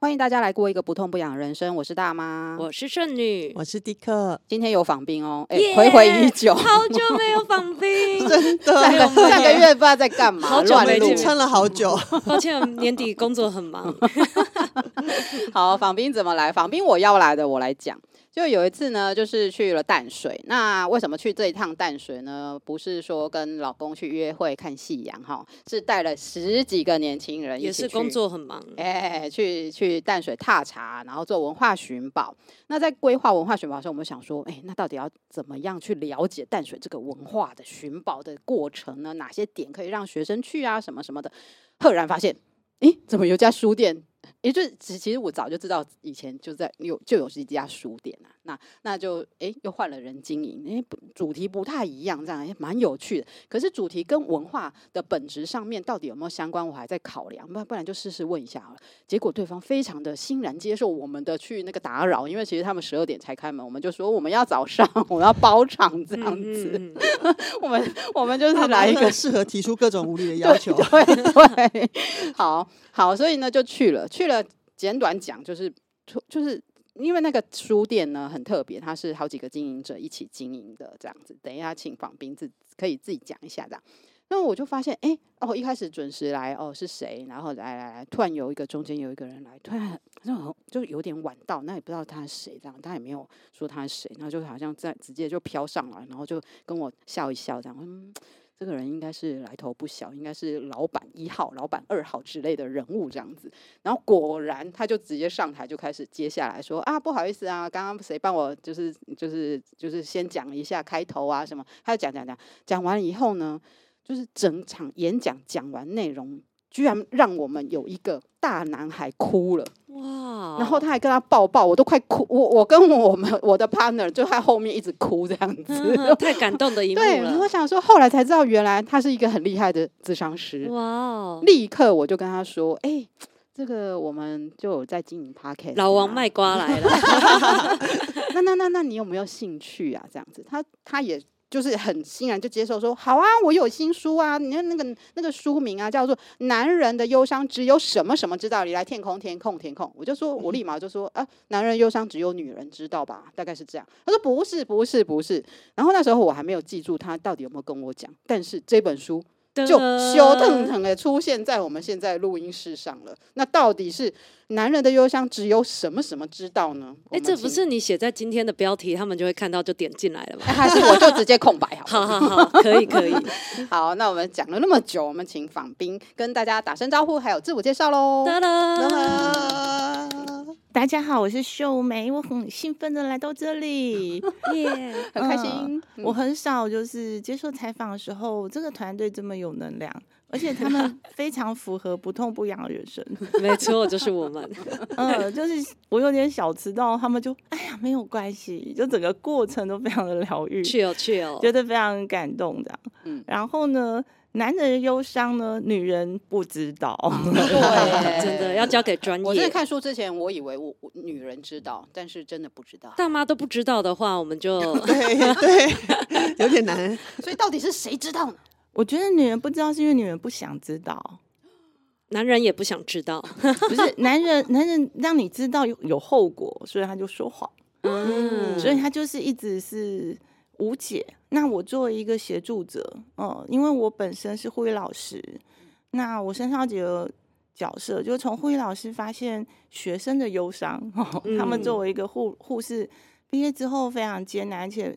欢迎大家来过一个不痛不痒的人生，我是大妈，我是剩女，我是迪克。今天有访宾哦，哎、欸，回回已久，好久没有访宾，真的，下个上个月不知道在干嘛，好久没见，撑了好久。抱歉，年底工作很忙。好，访宾怎么来？访宾我要来的，我来讲。就有一次呢，就是去了淡水。那为什么去这一趟淡水呢？不是说跟老公去约会看夕阳哈，是带了十几个年轻人，也是工作很忙，哎，去去淡水踏查，然后做文化寻宝。那在规划文化寻宝的时候，我们想说，哎，那到底要怎么样去了解淡水这个文化的寻宝的过程呢？哪些点可以让学生去啊？什么什么的？赫然发现，哎，怎么有家书店？也就其实我早就知道，以前就在有就有一家书店啊。那那就哎，又换了人经营，哎，主题不太一样，这样也蛮有趣的。可是主题跟文化的本质上面到底有没有相关，我还在考量。不不然就试试问一下好了。结果对方非常的欣然接受我们的去那个打扰，因为其实他们十二点才开门，我们就说我们要早上，我们要包场这样子。嗯嗯、我们我们就是来一个适合提出各种无理的要求。对对，对，好好，所以呢就去了，去了。简短讲就是，就是因为那个书店呢很特别，它是好几个经营者一起经营的这样子。等一下请访宾自可以自己讲一下这样。那我就发现，哎、欸，哦，一开始准时来，哦是谁？然后来来来，突然有一个中间有一个人来，突然就就有点晚到，那也不知道他是谁这样，他也没有说他是谁，然后就好像在直接就飘上来，然后就跟我笑一笑这样。嗯这个人应该是来头不小，应该是老板一号、老板二号之类的人物这样子。然后果然，他就直接上台就开始接下来说啊，不好意思啊，刚刚谁帮我就是就是就是先讲一下开头啊什么？他就讲讲讲，讲完以后呢，就是整场演讲讲完内容。居然让我们有一个大男孩哭了哇！然后他还跟他抱抱，我都快哭。我我跟我们我的 partner 就在后面一直哭这样子，嗯、太感动的一幕了。对，我想说，后来才知道原来他是一个很厉害的智商师哇！立刻我就跟他说：“哎、欸，这个我们就有在经营 podcast，老王卖瓜来了。那 那那那你有没有兴趣啊？这样子，他他也。”就是很欣然就接受说好啊，我有新书啊，你看那个那个书名啊，叫做《男人的忧伤只有什么什么知道》，你来填空填空填空，我就说我立马就说啊，男人忧伤只有女人知道吧，大概是这样。他说不是不是不是，然后那时候我还没有记住他到底有没有跟我讲，但是这本书。就羞腾腾的出现在我们现在录音室上了。那到底是男人的忧伤只有什么什么知道呢？哎、欸，这不是你写在今天的标题，他们就会看到就点进来了吗？欸、还是我就直接空白 好？好好好，可以可以。好，那我们讲了那么久，我们请访宾跟大家打声招呼，还有自我介绍喽。哒哒 大家好，我是秀梅，我很兴奋的来到这里，耶、yeah, 很开心、嗯。我很少就是接受采访的时候，这个团队这么有能量，而且他们非常符合不痛不痒的人生。没错，就是我们。嗯，就是我有点小迟到，他们就哎呀没有关系，就整个过程都非常的疗愈，chill chill，觉得非常感动这样。嗯，然后呢？男人的忧伤呢，女人不知道。对，真的要交给专业。我在看书之前，我以为我女人知道，但是真的不知道。大妈都不知道的话，我们就对 对，有点难。所以到底是谁知道呢？我觉得女人不知道，是因为女人不想知道。男人也不想知道，不是男人，男人让你知道有有后果，所以他就说谎。嗯，所以他就是一直是。无解。那我作为一个协助者，嗯，因为我本身是护理老师，那我身上几个角色，就是从护理老师发现学生的忧伤，他们作为一个护护士毕业之后非常艰难，而且，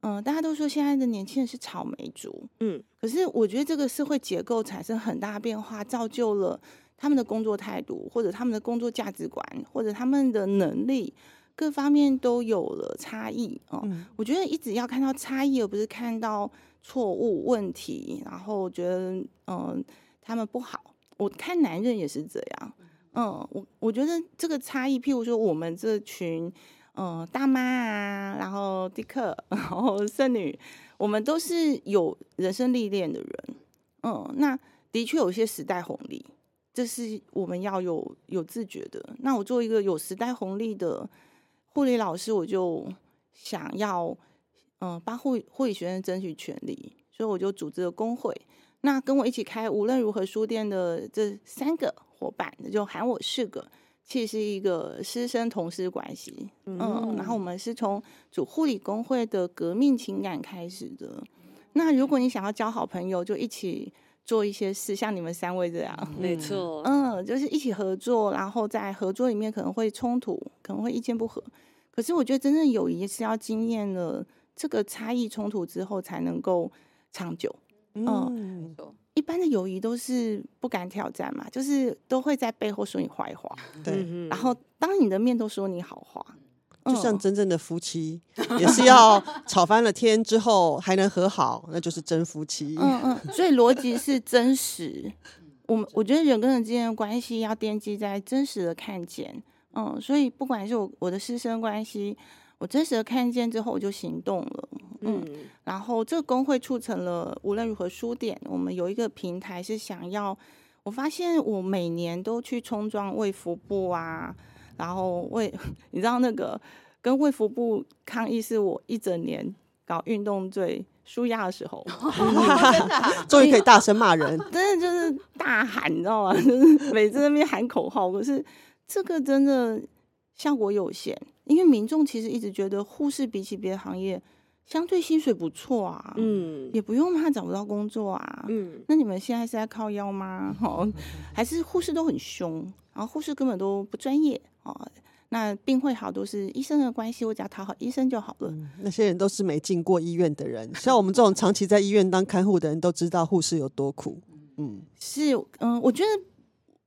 嗯，大家都说现在的年轻人是草莓族，嗯，可是我觉得这个社会结构产生很大变化，造就了他们的工作态度，或者他们的工作价值观，或者他们的能力。各方面都有了差异哦，嗯，我觉得一直要看到差异，而不是看到错误问题，然后觉得嗯，呃，他们不好。我看男人也是这样，嗯，我我觉得这个差异，譬如说我们这群嗯，呃，大妈啊，然后迪克，然后剩女，我们都是有人生历练的人，嗯，那的确有些时代红利，这是我们要有有自觉的。那我做一个有时代红利的。护理老师，我就想要，嗯，帮护护理学生争取权利，所以我就组织了工会。那跟我一起开无论如何书店的这三个伙伴，就喊我四个，其实是一个师生同事关系。嗯，嗯，然后我们是从主护理工会的革命情感开始的。那如果你想要交好朋友，就一起做一些事，像你们三位这样，没错，嗯，就是一起合作，然后在合作里面可能会冲突，可能会意见不合。可是我觉得真正友谊是要经验了这个差异冲突之后才能够长久。嗯，嗯，一般的友谊都是不敢挑战嘛，就是都会在背后说你坏话，对，然后当你的面都说你好话，就像真正的夫妻，嗯、也是要吵翻了天之后还能和好，那就是真夫妻。嗯嗯，所以逻辑是真实。我们我觉得人跟人之间的关系要奠基在真实的看见。嗯，所以不管是我我的师生关系。我真实的看见之后，我就行动了。嗯，嗯，然后这个工会促成了无论如何书店，我们有一个平台是想要。我发现我每年都去冲撞卫福部啊，然后为 你知道那个跟卫福部抗议，是我一整年搞运动最舒压的时候 终于可以大声骂人，真的就是大喊，你知道吗？就是每次在那边喊口号，可是这个真的效果有限。因为民众其实一直觉得护士比起别的行业，相对薪水不错啊，嗯，也不用怕找不到工作啊，嗯，那你们现在是在靠腰吗？哦，还是护士都很凶，然后护士根本都不专业哦。那病会好都是医生的关系，我只要讨好医生就好了。嗯，那些人都是没进过医院的人，像我们这种长期在医院当看护的人都知道护士有多苦。嗯，是，嗯，我觉得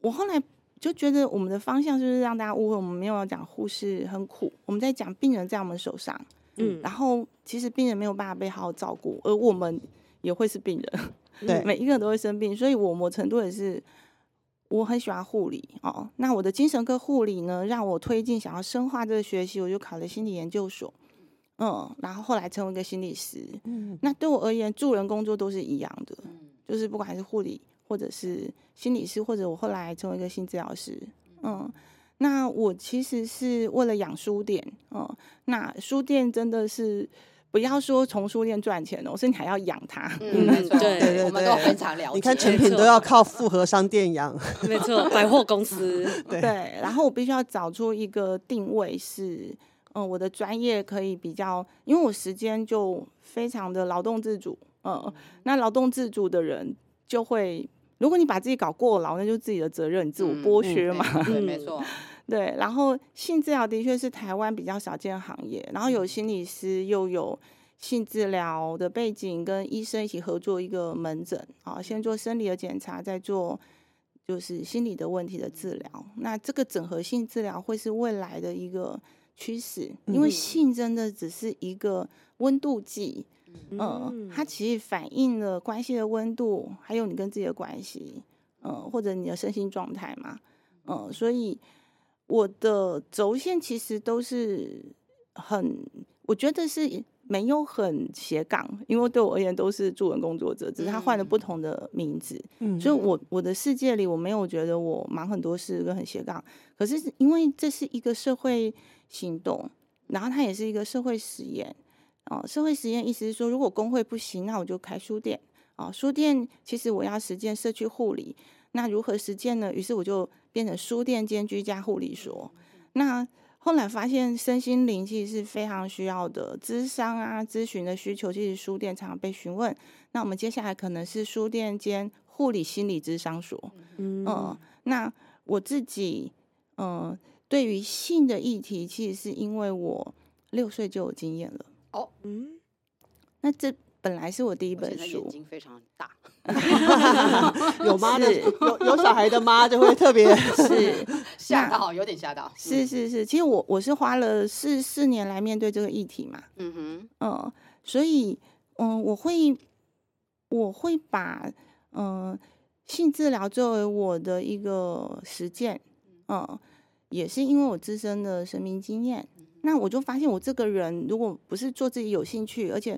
我后来。就觉得我们的方向就是让大家误会，我们没有要讲护士很苦，我们在讲病人在我们手上，嗯，然后其实病人没有办法被好好照顾，而我们也会是病人，对，每一个人都会生病，所以我某程度也是我很喜欢护理哦。那我的精神科护理呢，让我推进想要深化这个学习，我就考了心理研究所，嗯，然后后来成为一个心理师，嗯，那对我而言，助人工作都是一样的，就是不管是护理。或者是心理师，或者我后来成为一个心治疗师，嗯，那我其实是为了养书店，嗯，那书店真的是不要说从书店赚钱哦，是你还要养它，嗯，没错，对对对，我们都非常了解，你看成品都要靠复合商店养，没错，百货公司，对，然后我必须要找出一个定位是，嗯，我的专业可以比较，因为我时间就非常的劳动自主，嗯，那劳动自主的人就会。如果你把自己搞过劳，那就是自己的责任，你自我剥削嘛。嗯嗯、对，没错。对，然后性治疗的确是台湾比较少见的行业，然后有心理师，又有性治疗的背景，跟医生一起合作一个门诊啊，先做生理的检查，再做就是心理的问题的治疗。那这个整合性治疗会是未来的一个趋势，因为性真的只是一个温度计。嗯、呃，它其实反映了关系的温度，还有你跟自己的关系，嗯、呃，或者你的身心状态嘛，嗯、呃，所以我的轴线其实都是很，我觉得是没有很斜杠，因为对我而言都是助人工作者，只是他换了不同的名字，嗯，所以我我的世界里我没有觉得我忙很多事跟很斜杠，可是因为这是一个社会行动，然后它也是一个社会实验。哦，社会实验意思是说，如果工会不行，那我就开书店。哦，书店其实我要实践社区护理，那如何实践呢？于是我就变成书店兼居家护理所。那后来发现身心灵其实是非常需要的，咨商啊、咨询的需求，其实书店常常被询问。那我们接下来可能是书店兼护理心理咨商所。嗯，嗯，那我自己，嗯，对于性的议题，其实是因为我六岁就有经验了。哦，嗯，那这本来是我第一本书，眼睛非常大，有妈的，有有小孩的妈就会特别是 吓到，有点吓到。是是是，其实我我是花了四四年来面对这个议题嘛，嗯哼，嗯，所以嗯，我会我会把嗯性治疗作为我的一个实践，嗯，也是因为我自身的生命经验。那我就发现，我这个人如果不是做自己有兴趣而且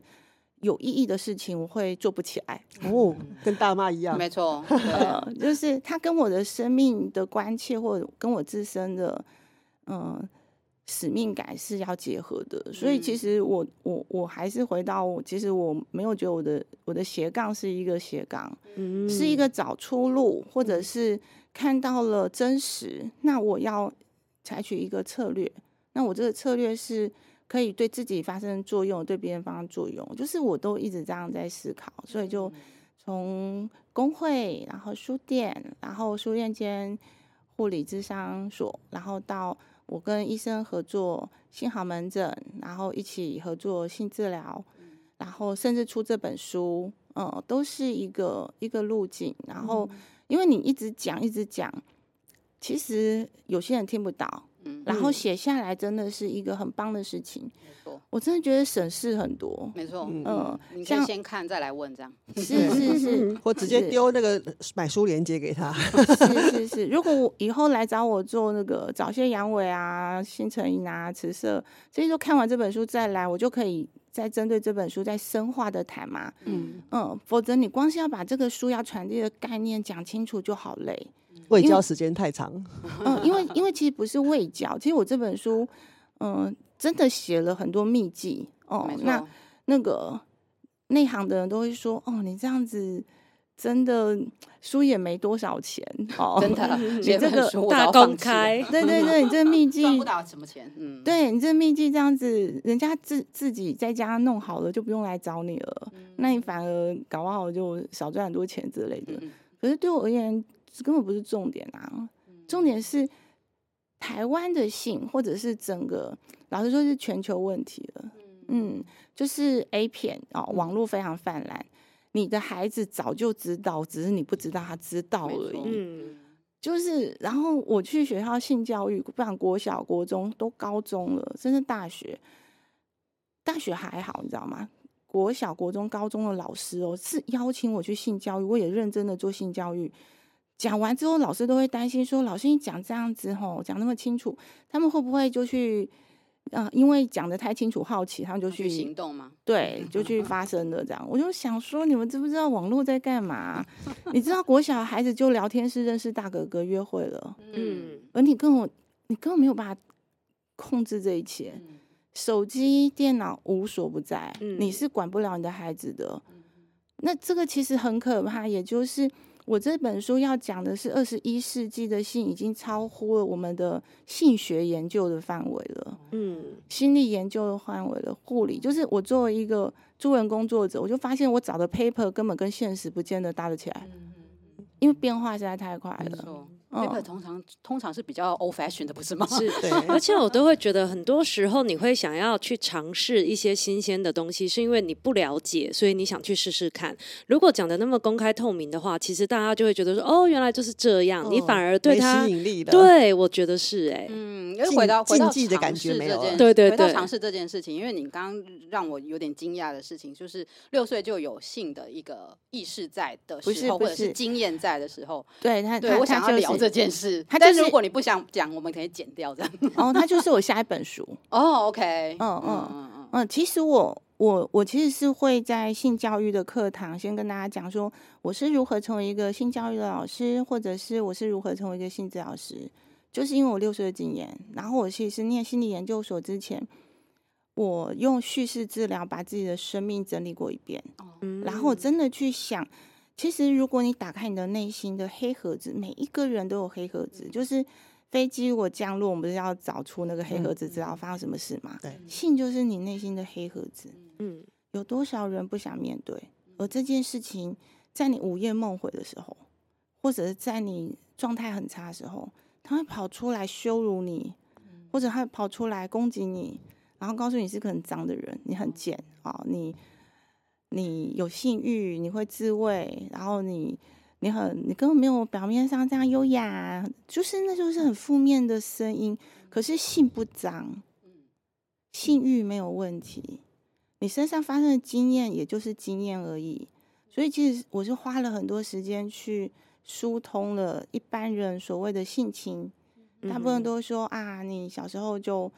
有意义的事情，我会做不起来。哦，跟大妈一样，没错，呃，就是他跟我的生命的关切，或者跟我自身的嗯、呃、使命感是要结合的。所以其实我我我还是回到我，其实我没有觉得我的我的斜杠是一个斜杠，嗯，是一个找出路，或者是看到了真实，那我要。采取一个策略。那我这个策略是可以对自己发生作用，对别人发生作用，就是我都一直这样在思考，所以就从工会，然后书店，然后书店间护理智商所，然后到我跟医生合作性好门诊，然后一起合作性治疗，然后甚至出这本书，嗯，都是一个一个路径。然后因为你一直讲一直讲，其实有些人听不到。嗯、然后写下来真的是一个很棒的事情，没错，我真的觉得省事很多，没错，嗯，呃、你可以先看再来问这样，是是是，或直接丢那个买书链接给他，是是是，如果我以后来找我做那个早些阳痿啊、新成瘾啊、迟色，这些都看完这本书再来，我就可以再针对这本书再深化的谈嘛，嗯。嗯，否则你光是要把这个书要传递的概念讲清楚就好累。卫教时间太长，嗯，因为因为其实不是卫教，其实我这本书，嗯，真的写了很多秘籍哦。那那个内行的人都会说，哦，你这样子真的书也没多少钱哦，真的，你这个大公开，对对对，你这个秘 籍赚不到什么钱，嗯，对你这个秘籍这样子，人家自自己在家弄好了，就不用来找你了，那你反而搞不好就少赚很多钱之类的。可是对我而言，这根本不是重点啊！重点是台湾的性，或者是整个，老实说是全球问题了。嗯，就是 A 片哦，网络非常泛滥，你的孩子早就知道，只是你不知道他知道而已。嗯，就是，然后我去学校性教育，不管国小、国中，都高中了，甚至大学，大学还好，你知道吗？国小、国中、高中的老师哦，是邀请我去性教育，我也认真的做性教育。讲完之后，老师都会担心说：“老师，你讲这样子吼，讲那么清楚，他们会不会就去？啊、呃，因为讲得太清楚，好奇，他们就去，去行动吗？对，就去发生的这样。我就想说，你们知不知道网络在干嘛？你知道国小孩子就聊天室认识大哥哥约会了，嗯，而你跟我你根本没有办法控制这一切，手机、电脑无所不在，你是管不了你的孩子的。那这个其实很可怕，也就是。我这本书要讲的是二十一世纪的性已经超乎了我们的性学研究的范围了，嗯，心理研究的范围了，护理就是我作为一个助人工作者，我就发现我找的 paper 根本跟现实不见得搭得起来，因为变化实在太快了。Paper 通常通常是比较 old fashion 的，不是吗？是，对。而且我都会觉得，很多时候你会想要去尝试一些新鲜的东西，是因为你不了解，所以你想去试试看。如果讲的那么公开透明的话，其实大家就会觉得说，哦，原来就是这样。你反而对他吸引力的。对，我觉得是哎。嗯，因为回到回到禁忌的感觉没有。对对对。回到尝试这件事情，因为你刚刚让我有点惊讶的事情，就是六岁就有性的一个意识在的时候，或者是经验在的时候，对他，对我想要聊这件事，他。但是如果你不想讲，我们可以剪掉这样。哦，他就是我下一本书。哦，OK，嗯嗯嗯嗯。其实我我我其实是会在性教育的课堂先跟大家讲说，我是如何成为一个性教育的老师，或者是我是如何成为一个性治疗师。就是因为我六岁的经验，然后我其实念心理研究所之前，我用叙事治疗把自己的生命整理过一遍，然后我真的去想。其实，如果你打开你的内心的黑盒子，每一个人都有黑盒子。就是飞机如果降落，我们不是要找出那个黑盒子，知道发生什么事吗？对，性就是你内心的黑盒子。嗯，有多少人不想面对？而这件事情，在你午夜梦回的时候，或者是在你状态很差的时候，他会跑出来羞辱你，或者他会跑出来攻击你，然后告诉你是个很脏的人，你很贱啊，你。你有性欲，你会自慰，然后你你很你根本没有表面上这样优雅，就是那就是很负面的声音。可是性不脏，性欲没有问题，你身上发生的经验也就是经验而已。所以其实我是花了很多时间去疏通了一般人所谓的性情，大部分都说啊，你小时候就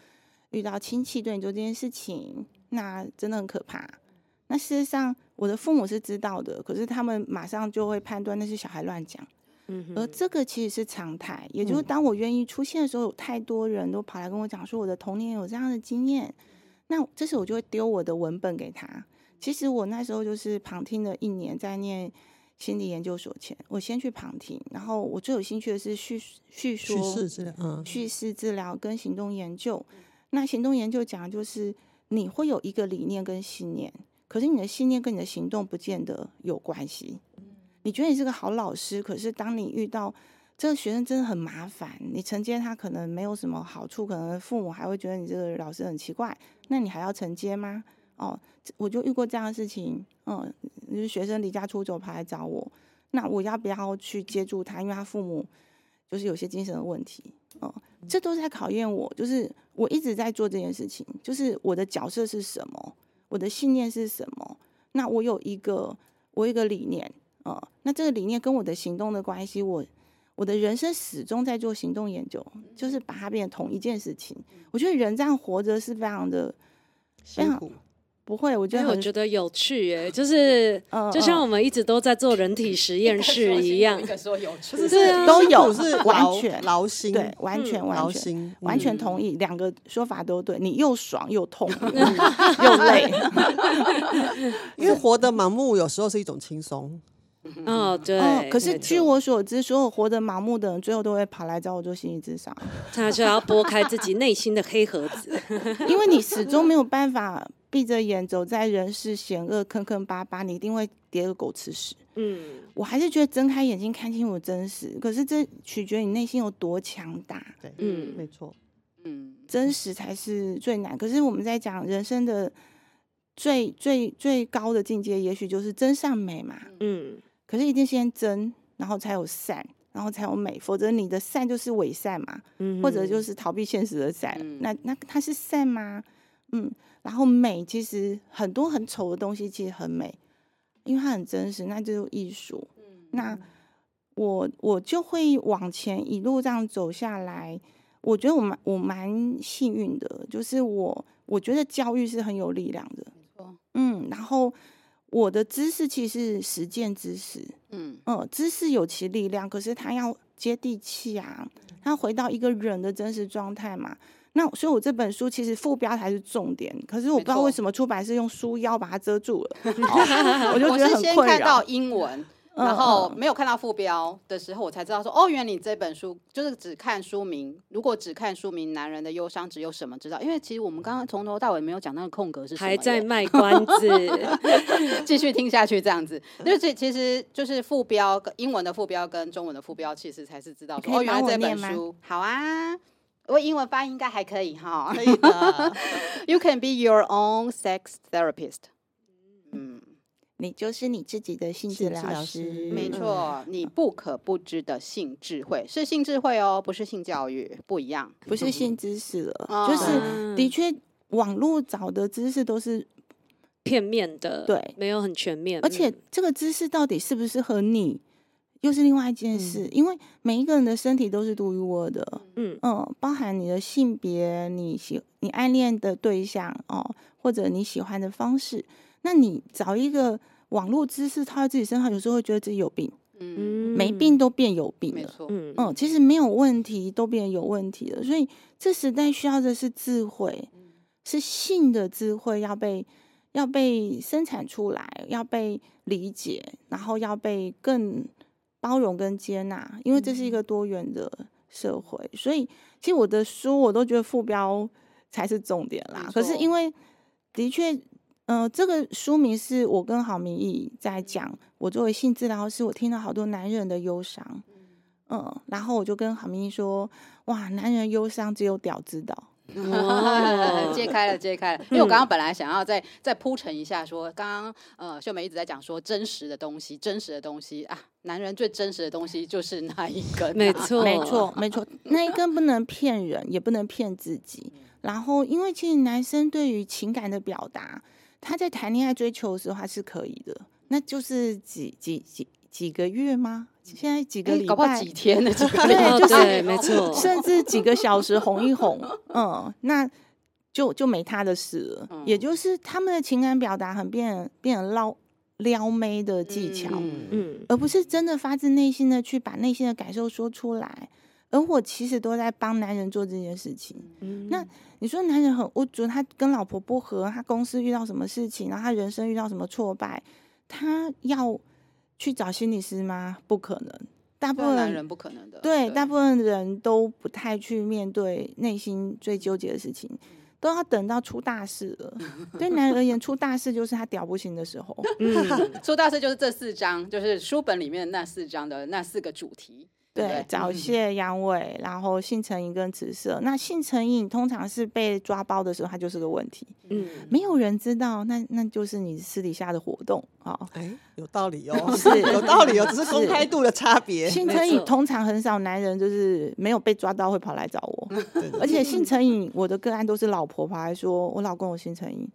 遇到亲戚对你做这件事情，那真的很可怕。那事实上，我的父母是知道的，可是他们马上就会判断那是小孩乱讲。嗯，而这个其实是常态，也就是当我愿意出现的时候，有太多人都跑来跟我讲说我的童年有这样的经验，那这时候我就会丢我的文本给他。其实我那时候就是旁听了一年，在念心理研究所前，我先去旁听，然后我最有兴趣的是叙叙说叙事治疗，嗯，叙事治疗跟行动研究。那行动研究讲的就是你会有一个理念跟信念，可是你的信念跟你的行动不见得有关系。你觉得你是个好老师，可是当你遇到这个学生真的很麻烦，你承接他可能没有什么好处，可能父母还会觉得你这个老师很奇怪，那你还要承接吗？哦，我就遇过这样的事情，嗯，就是学生离家出走跑来找我，那我要不要去接住他？因为他父母就是有些精神的问题，哦，这都是在考验我，就是我一直在做这件事情，就是我的角色是什么，我的信念是什么？那我有一个，我有一个理念，呃，那这个理念跟我的行动的关系，我我的人生始终在做行动研究，就是把它变成同一件事情。我觉得人这样活着是非常的辛苦。不会，我觉得我觉得有趣耶，就是就像我们一直都在做人体实验室一样，说有趣，对啊，都有是完全劳心，对，完全完全完全同意，两个说法都对，你又爽又痛 又累，因为活得盲目有时候是一种轻松。哦，对。可是据我所知，所有活得盲目的人，最后都会跑来找我做心理咨商，他就要拨开自己内心的黑盒子，因为你始终没有办法。闭着眼走在人世险恶坑坑巴巴，你一定会跌个狗吃屎。嗯，我还是觉得睁开眼睛看清楚真实，可是这取决于你内心有多强大。对，嗯，没错，嗯，真实才是最难。可是我们在讲人生的最最最高的境界，也许就是真善美嘛。嗯，可是一定先真，然后才有善，然后才有美，否则你的善就是伪善嘛，嗯，或者就是逃避现实的善。嗯，那那它是善吗？嗯。然后美其实很多很丑的东西其实很美，因为它很真实，那就是艺术。嗯，那我我就会往前一路这样走下来。我觉得我蛮我蛮幸运的，就是我我觉得教育是很有力量的。嗯，然后我的知识其实是实践知识。嗯嗯，知识有其力量，可是它要接地气啊，它要回到一个人的真实状态嘛。那所以，我这本书其实副标才是重点，可是我不知道为什么出版社用书腰把它遮住了，我就觉得很困扰。我是先看到英文，然后没有看到副标的时候，我才知道说，哦，原来你这本书就是只看书名。如果只看书名，男人的忧伤只有什么知道？因为其实我们刚刚从头到尾没有讲那个空格是什么，还在卖关子，继续听下去这样子。就是其实就是副标，英文的副标跟中文的副标，其实才是知道说，哦，原来这本书好啊。我英文发音应该还可以哈，可以的。You can be your own sex therapist。嗯，你就是你自己的性治疗师，没错。你不可不知的性智慧是性智慧哦，不是性教育，不一样，不是性知识了。嗯、就是的确，网络找的知识都是片面的，对，没有很全面。而且这个知识到底适不适合你？又是另外一件事，嗯、因为每一个人的身体都是独一无二的，嗯。嗯，包含你的性别、你喜你暗恋的对象哦，或者你喜欢的方式，那你找一个网络知识套在自己身上，有时候会觉得自己有病，嗯，没病都变有病了，没错，嗯。嗯，其实没有问题都变有问题了，所以这时代需要的是智慧，是性的智慧要被要被生产出来，要被理解，然后要被更。包容跟接纳，因为这是一个多元的社会，嗯、所以其实我的书我都觉得副标才是重点啦。可是因为的确，嗯、呃，这个书名是我跟郝明义在讲，我作为性治疗师，我听到好多男人的忧伤，嗯，然后我就跟郝明义说，哇，男人忧伤只有屌知道。哦，揭开了，揭开了。因为我刚刚本来想要再再铺陈一下说，说刚刚呃秀美一直在讲说真实的东西，真实的东西啊，男人最真实的东西就是那一根，啊，没错，没错，没错，那一根不能骗人，也不能骗自己。然后，因为其实男生对于情感的表达，他在谈恋爱追求的时候，他是可以的，那就是几几几几个月吗？现在几个礼拜，欸、搞不好几天的，对，就是没错，甚至几个小时哄一哄，嗯，那就就没他的事了。嗯、也就是他们的情感表达很变变成捞撩妹的技巧，嗯，嗯，而不是真的发自内心的去把内心的感受说出来。而我其实都在帮男人做这件事情。嗯、那你说男人很无助，他跟老婆不和，他公司遇到什么事情，然后他人生遇到什么挫败，他要。去找心理师吗？不可能，大部分男人不可能的。对，大部分人都不太去面对内心最纠结的事情。都要等到出大事了。对男人而言，出大事就是他屌不行的时候。嗯，出大事就是这四章，就是书本里面那四章的那四个主题。对，早泄、阳痿，然后性成瘾跟紫色。那性成瘾通常是被抓包的时候，它就是个问题。嗯，没有人知道，那那就是你私底下的活动啊。哎，有道理哦，是有道理哦，只是公开度的差别。性成瘾通常很少男人就是没有被抓到会跑来找我，而且性成瘾我的个案都是老婆跑来说，我老公有性成瘾。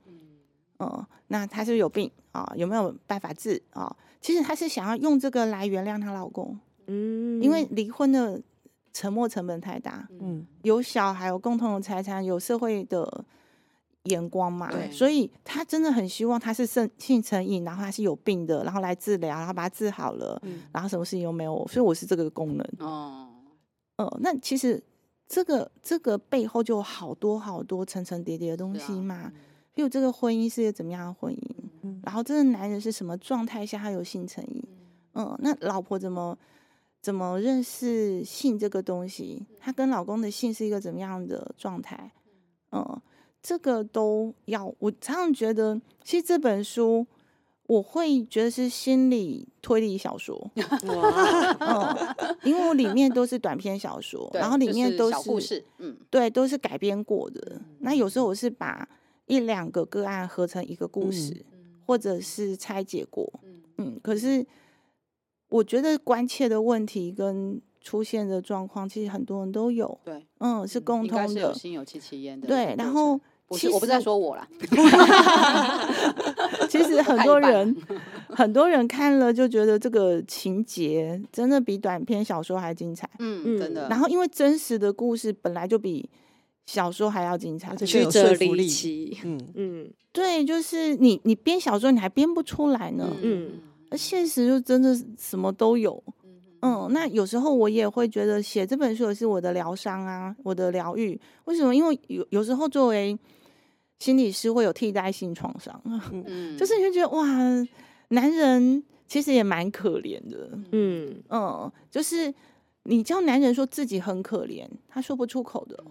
嗯，那他是有病啊？有没有办法治啊？其实他是想要用这个来原谅她老公。嗯，因为离婚的沉没成本太大，嗯，有小孩，有共同的财产，有社会的眼光嘛，对，所以他真的很希望他是性性成瘾，然后他是有病的，然后来治疗，然后把他治好了，嗯，然后什么事情都没有，所以我是这个功能哦，呃，那其实这个这个背后就有好多好多层层叠叠的东西嘛，比如这个婚姻是一个怎么样的婚姻，嗯，然后这个男人是什么状态下他有性成瘾，嗯，那老婆怎么？怎么认识性这个东西？她跟老公的性是一个怎么样的状态？嗯，这个都要。我常常觉得，其实这本书我会觉得是心理推理小说。哇，嗯，因为我里面都是短篇小说，然后里面都是小故事，嗯，对，都是改编过的。那有时候我是把一两个个案合成一个故事，或者是拆解过，嗯，可是。我觉得关切的问题跟出现的状况，其实很多人都有。对，嗯，是共通的。心有戚戚焉的。对，然后其实我不是在说我啦。其实很多人很多人看了就觉得这个情节真的比短篇小说还精彩。嗯，真的。然后因为真实的故事本来就比小说还要精彩，曲折离奇。嗯嗯，对，就是你你编小说你还编不出来呢。嗯。而现实就真的什么都有，嗯，那有时候我也会觉得写这本书也是我的疗伤啊，我的疗愈。为什么？因为有有时候作为心理师会有替代性创伤，嗯，就是你会觉得哇，男人其实也蛮可怜的，嗯。嗯，就是你叫男人说自己很可怜，他说不出口的，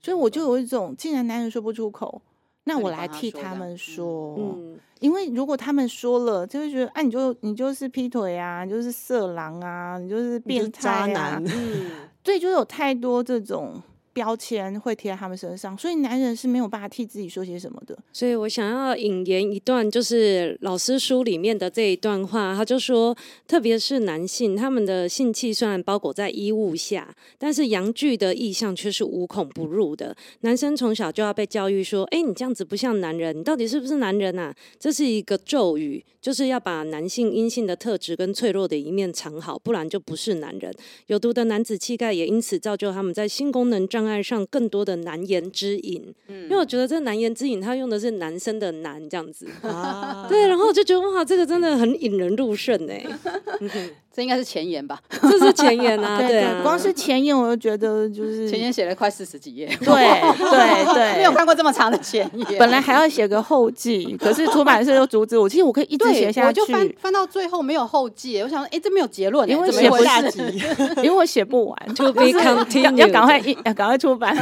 所以我就有一种，既然男人说不出口，那我来替他们说，嗯。因为如果他们说了，就会觉得，哎、啊，你就你就是劈腿啊，你就是色狼啊，你就是变态啊，渣男。嗯，对，就有太多这种。标签会贴在他们身上，所以男人是没有办法替自己说些什么的。所以我想要引言一段，就是老师书里面的这一段话，他就说，特别是男性，他们的性器虽然包裹在衣物下，但是阳具的意象却是无孔不入的。男生从小就要被教育说，哎，你这样子不像男人，你到底是不是男人啊？这是一个咒语，就是要把男性阴性的特质跟脆弱的一面藏好，不然就不是男人。有毒的男子气概也因此造就他们在性功能障碍爱上更多的难言之隐，嗯，因为我觉得这难言之隐，他用的是男生的男这样子，啊，对，然后我就觉得哇，这个真的很引人入胜哎。这应该是前言吧？这是前言啊，对啊，光是前言我就觉得就是前言写了快四十几页，对对对，没有看过这么长的前言。本来还要写个后记，可是出版社又阻止我。其实我可以一直写下去，我就翻翻到最后没有后记，我想说，哎，这没有结论，因为写不下集，因为我写不完，to be continued，要赶快一要赶快出版，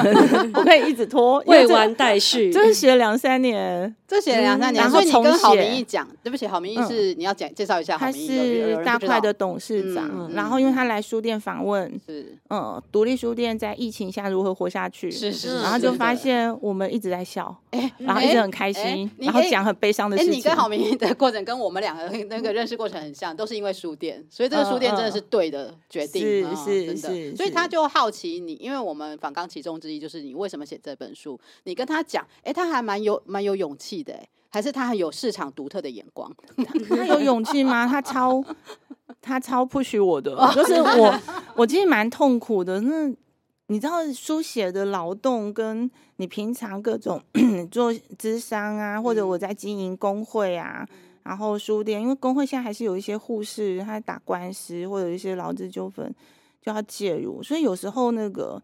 我可以一直拖，未完待续，这是写了两三年，这写了两三年，然后你跟郝明义讲，对不起，郝明义是你要讲介绍一下，他是大块的董事。市长，嗯、然后因为他来书店访问，是嗯，独立书店在疫情下如何活下去？是是，然后就发现我们一直在笑，哎，然后一直很开心，然后讲很悲伤的事情。你跟郝明义的过程跟我们两个那个认识过程很像，都是因为书店，所以这个书店真的是对的决定，是是是，所以他就好奇你，因为我们访纲其中之一就是你为什么写这本书？你跟他讲，哎，他还蛮有蛮有勇气的，哎，还是他很有市场独特的眼光？他有勇气吗？他超。他超 push 我的，就是我，我其实蛮痛苦的。那你知道，书写的劳动跟你平常各种 做咨商啊，或者我在经营工会啊，然后书店，因为工会现在还是有一些护士他在打官司，或者一些劳资纠纷就要介入，所以有时候那个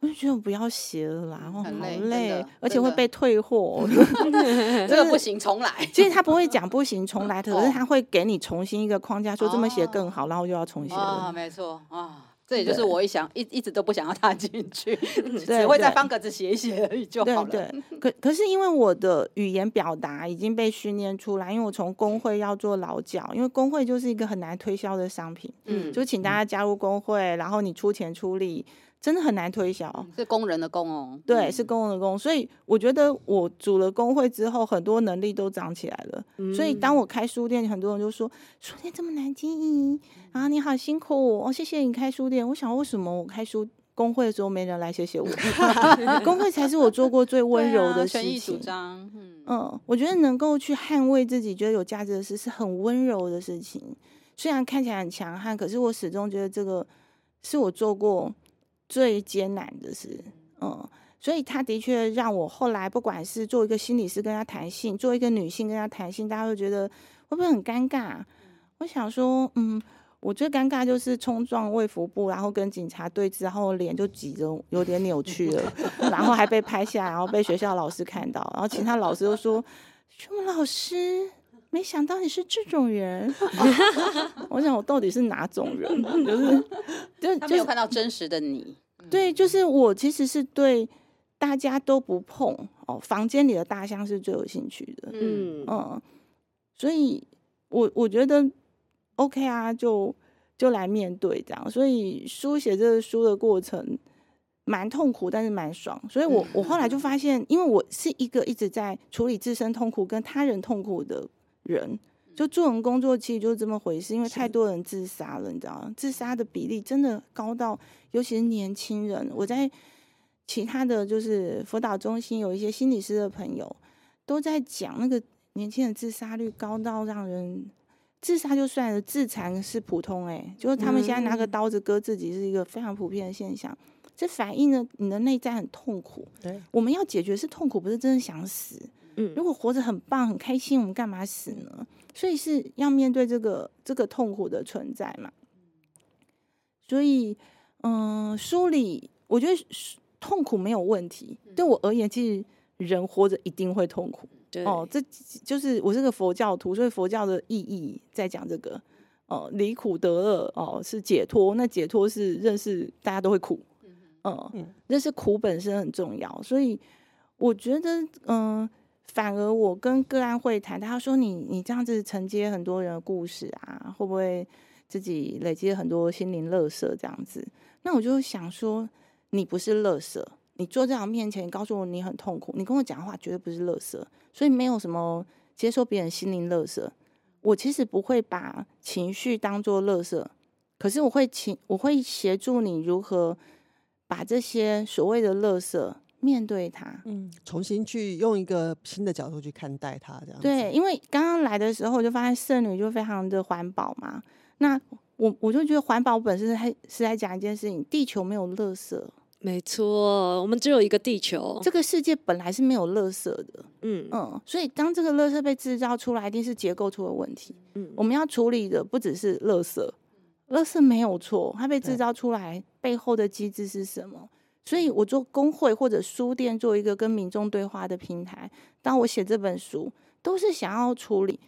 我就觉得我不要写了啦，然后好累而且会被退货。这个不行，重来。其实他不会讲不行重来，可是哦他会给你重新一个框架，说这么写更好，然后又要重写啊，了。没错啊。这也就是我一想一一直都不想要踏进去 对只会在方格子写一写而已就好了。对对，可可是因为我的语言表达已经被训练出来，因为我从工会要做劳教，因为工会就是一个很难推销的商品，嗯，就请大家加入工会，然后你出钱出力。真的很难推销，是工人的工哦，对，是工人的工，所以我觉得我组了工会之后，很多能力都长起来了。嗯、所以当我开书店，很多人就说书店这么难经营啊，你好辛苦哦，谢谢你开书店。我想为什么我开书工会的时候没人来谢谢我？工会才是我做过最温柔的事情。嗯嗯，我觉得能够去捍卫自己觉得有价值的事是很温柔的事情。虽然看起来很强悍，可是我始终觉得这个是我做过。最艰难的是，嗯，所以他的确让我后来不管是做一个心理师跟他谈性，做一个女性跟他谈性，大家会觉得会不会很尴尬？我想说，嗯，我最尴尬就是冲撞卫福部，然后跟警察对峙，然后脸就挤着有点扭曲了，然后还被拍下，然后被学校老师看到，然后其他老师都说：“什么老师？没想到你是这种人。”我想我到底是哪种人？就是。就他没有看到真实的你，对，就是我其实是对大家都不碰哦，房间里的大象是最有兴趣的，嗯嗯，所以我我觉得 OK 啊，就就来面对这样，所以书写这个书的过程蛮痛苦，但是蛮爽，所以我我后来就发现，因为我是一个一直在处理自身痛苦跟他人痛苦的人。就做人工作其实就是这么回事，因为太多人自杀了，你知道吗？自杀的比例真的高到，尤其是年轻人。我在其他的就是辅导中心有一些心理师的朋友都在讲，那个年轻人自杀率高到让人自杀就算了，自残是普通哎，就是他们现在拿个刀子割自己是一个非常普遍的现象。这反映了你的内在很痛苦。对，我们要解决是痛苦，不是真的想死。嗯，如果活着很棒很开心，我们干嘛死呢？所以是要面对这个这个痛苦的存在嘛。所以，嗯、呃，书里我觉得痛苦没有问题。对我而言，其实人活着一定会痛苦。对哦，这就是我是个佛教徒，所以佛教的意义在讲这个哦，离苦得乐哦，是解脱。那解脱是认识大家都会苦，嗯，嗯认识苦本身很重要。所以我觉得，嗯、呃。反而我跟个案会谈，他说你你这样子承接很多人的故事啊，会不会自己累积很多心灵垃圾这样子？那我就想说，你不是垃圾，你坐在我面前，告诉我你很痛苦，你跟我讲话绝对不是垃圾，所以没有什么接受别人心灵垃圾。我其实不会把情绪当做垃圾，可是我会请我会协助你如何把这些所谓的垃圾。面对它，嗯，重新去用一个新的角度去看待它，这样对。因为刚刚来的时候，我就发现圣女就非常的环保嘛。那我我就觉得环保本身还是在讲一件事情：地球没有垃圾。没错，我们只有一个地球。这个世界本来是没有垃圾的，嗯嗯。所以当这个垃圾被制造出来，一定是结构出了问题。嗯，我们要处理的不只是垃圾，垃圾没有错，它被制造出来背后的机制是什么？所以，我做工会或者书店，做一个跟民众对话的平台。当我写这本书，都是想要处理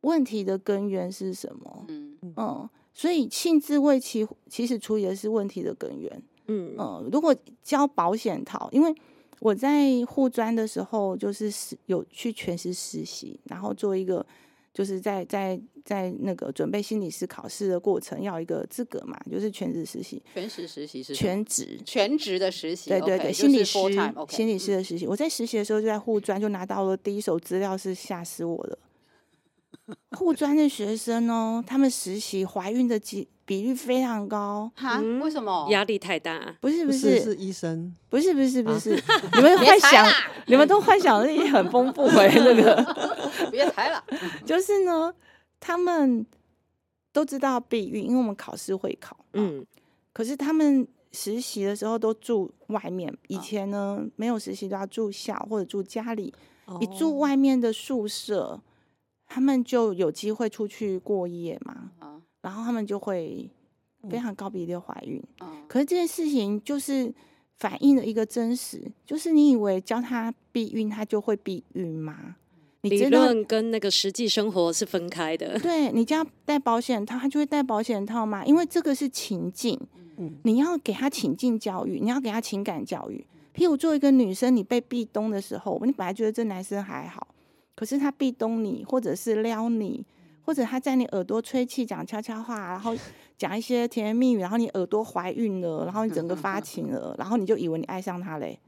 问题的根源是什么？嗯嗯。所以，性自慰其其实处理的是问题的根源。嗯嗯。如果交保险套，因为我在护专的时候，就是有去全市实习，然后做一个。就是在在在那个准备心理师考试的过程，要一个资格嘛，就是全职实习。全职实习是全职全职的实习，对对对，okay, 心理师 okay, 心理师的实习。嗯、我在实习的时候就在护专，就拿到了第一手资料，是吓死我了。护专的学生哦，他们实习怀孕的几比率非常高哈？为什么？压力太大？不是不是，是，是医生？不是不是不是，啊、你们幻想，你们都幻想力很丰富哎，那个 别抬了，就是呢，他们都知道避孕，因为我们考试会考，嗯，可是他们实习的时候都住外面，以前呢、啊、没有实习都要住校或者住家里，哦、一住外面的宿舍。他们就有机会出去过夜嘛，啊、然后他们就会非常高比例的怀孕。啊、可是这件事情就是反映了一个真实，就是你以为教他避孕，他就会避孕吗？你理论跟那个实际生活是分开的。对，你叫戴保险套，他就会戴保险套吗？因为这个是情境，嗯，你要给他情境教育，你要给他情感教育。譬如，作为一个女生，你被壁咚的时候，你本来觉得这男生还好，可是他壁咚你，或者是撩你，或者他在你耳朵吹气、讲悄悄话，然后讲一些甜言蜜语，然后你耳朵怀孕了，然后你整个发情了，然后你就以为你爱上他嘞。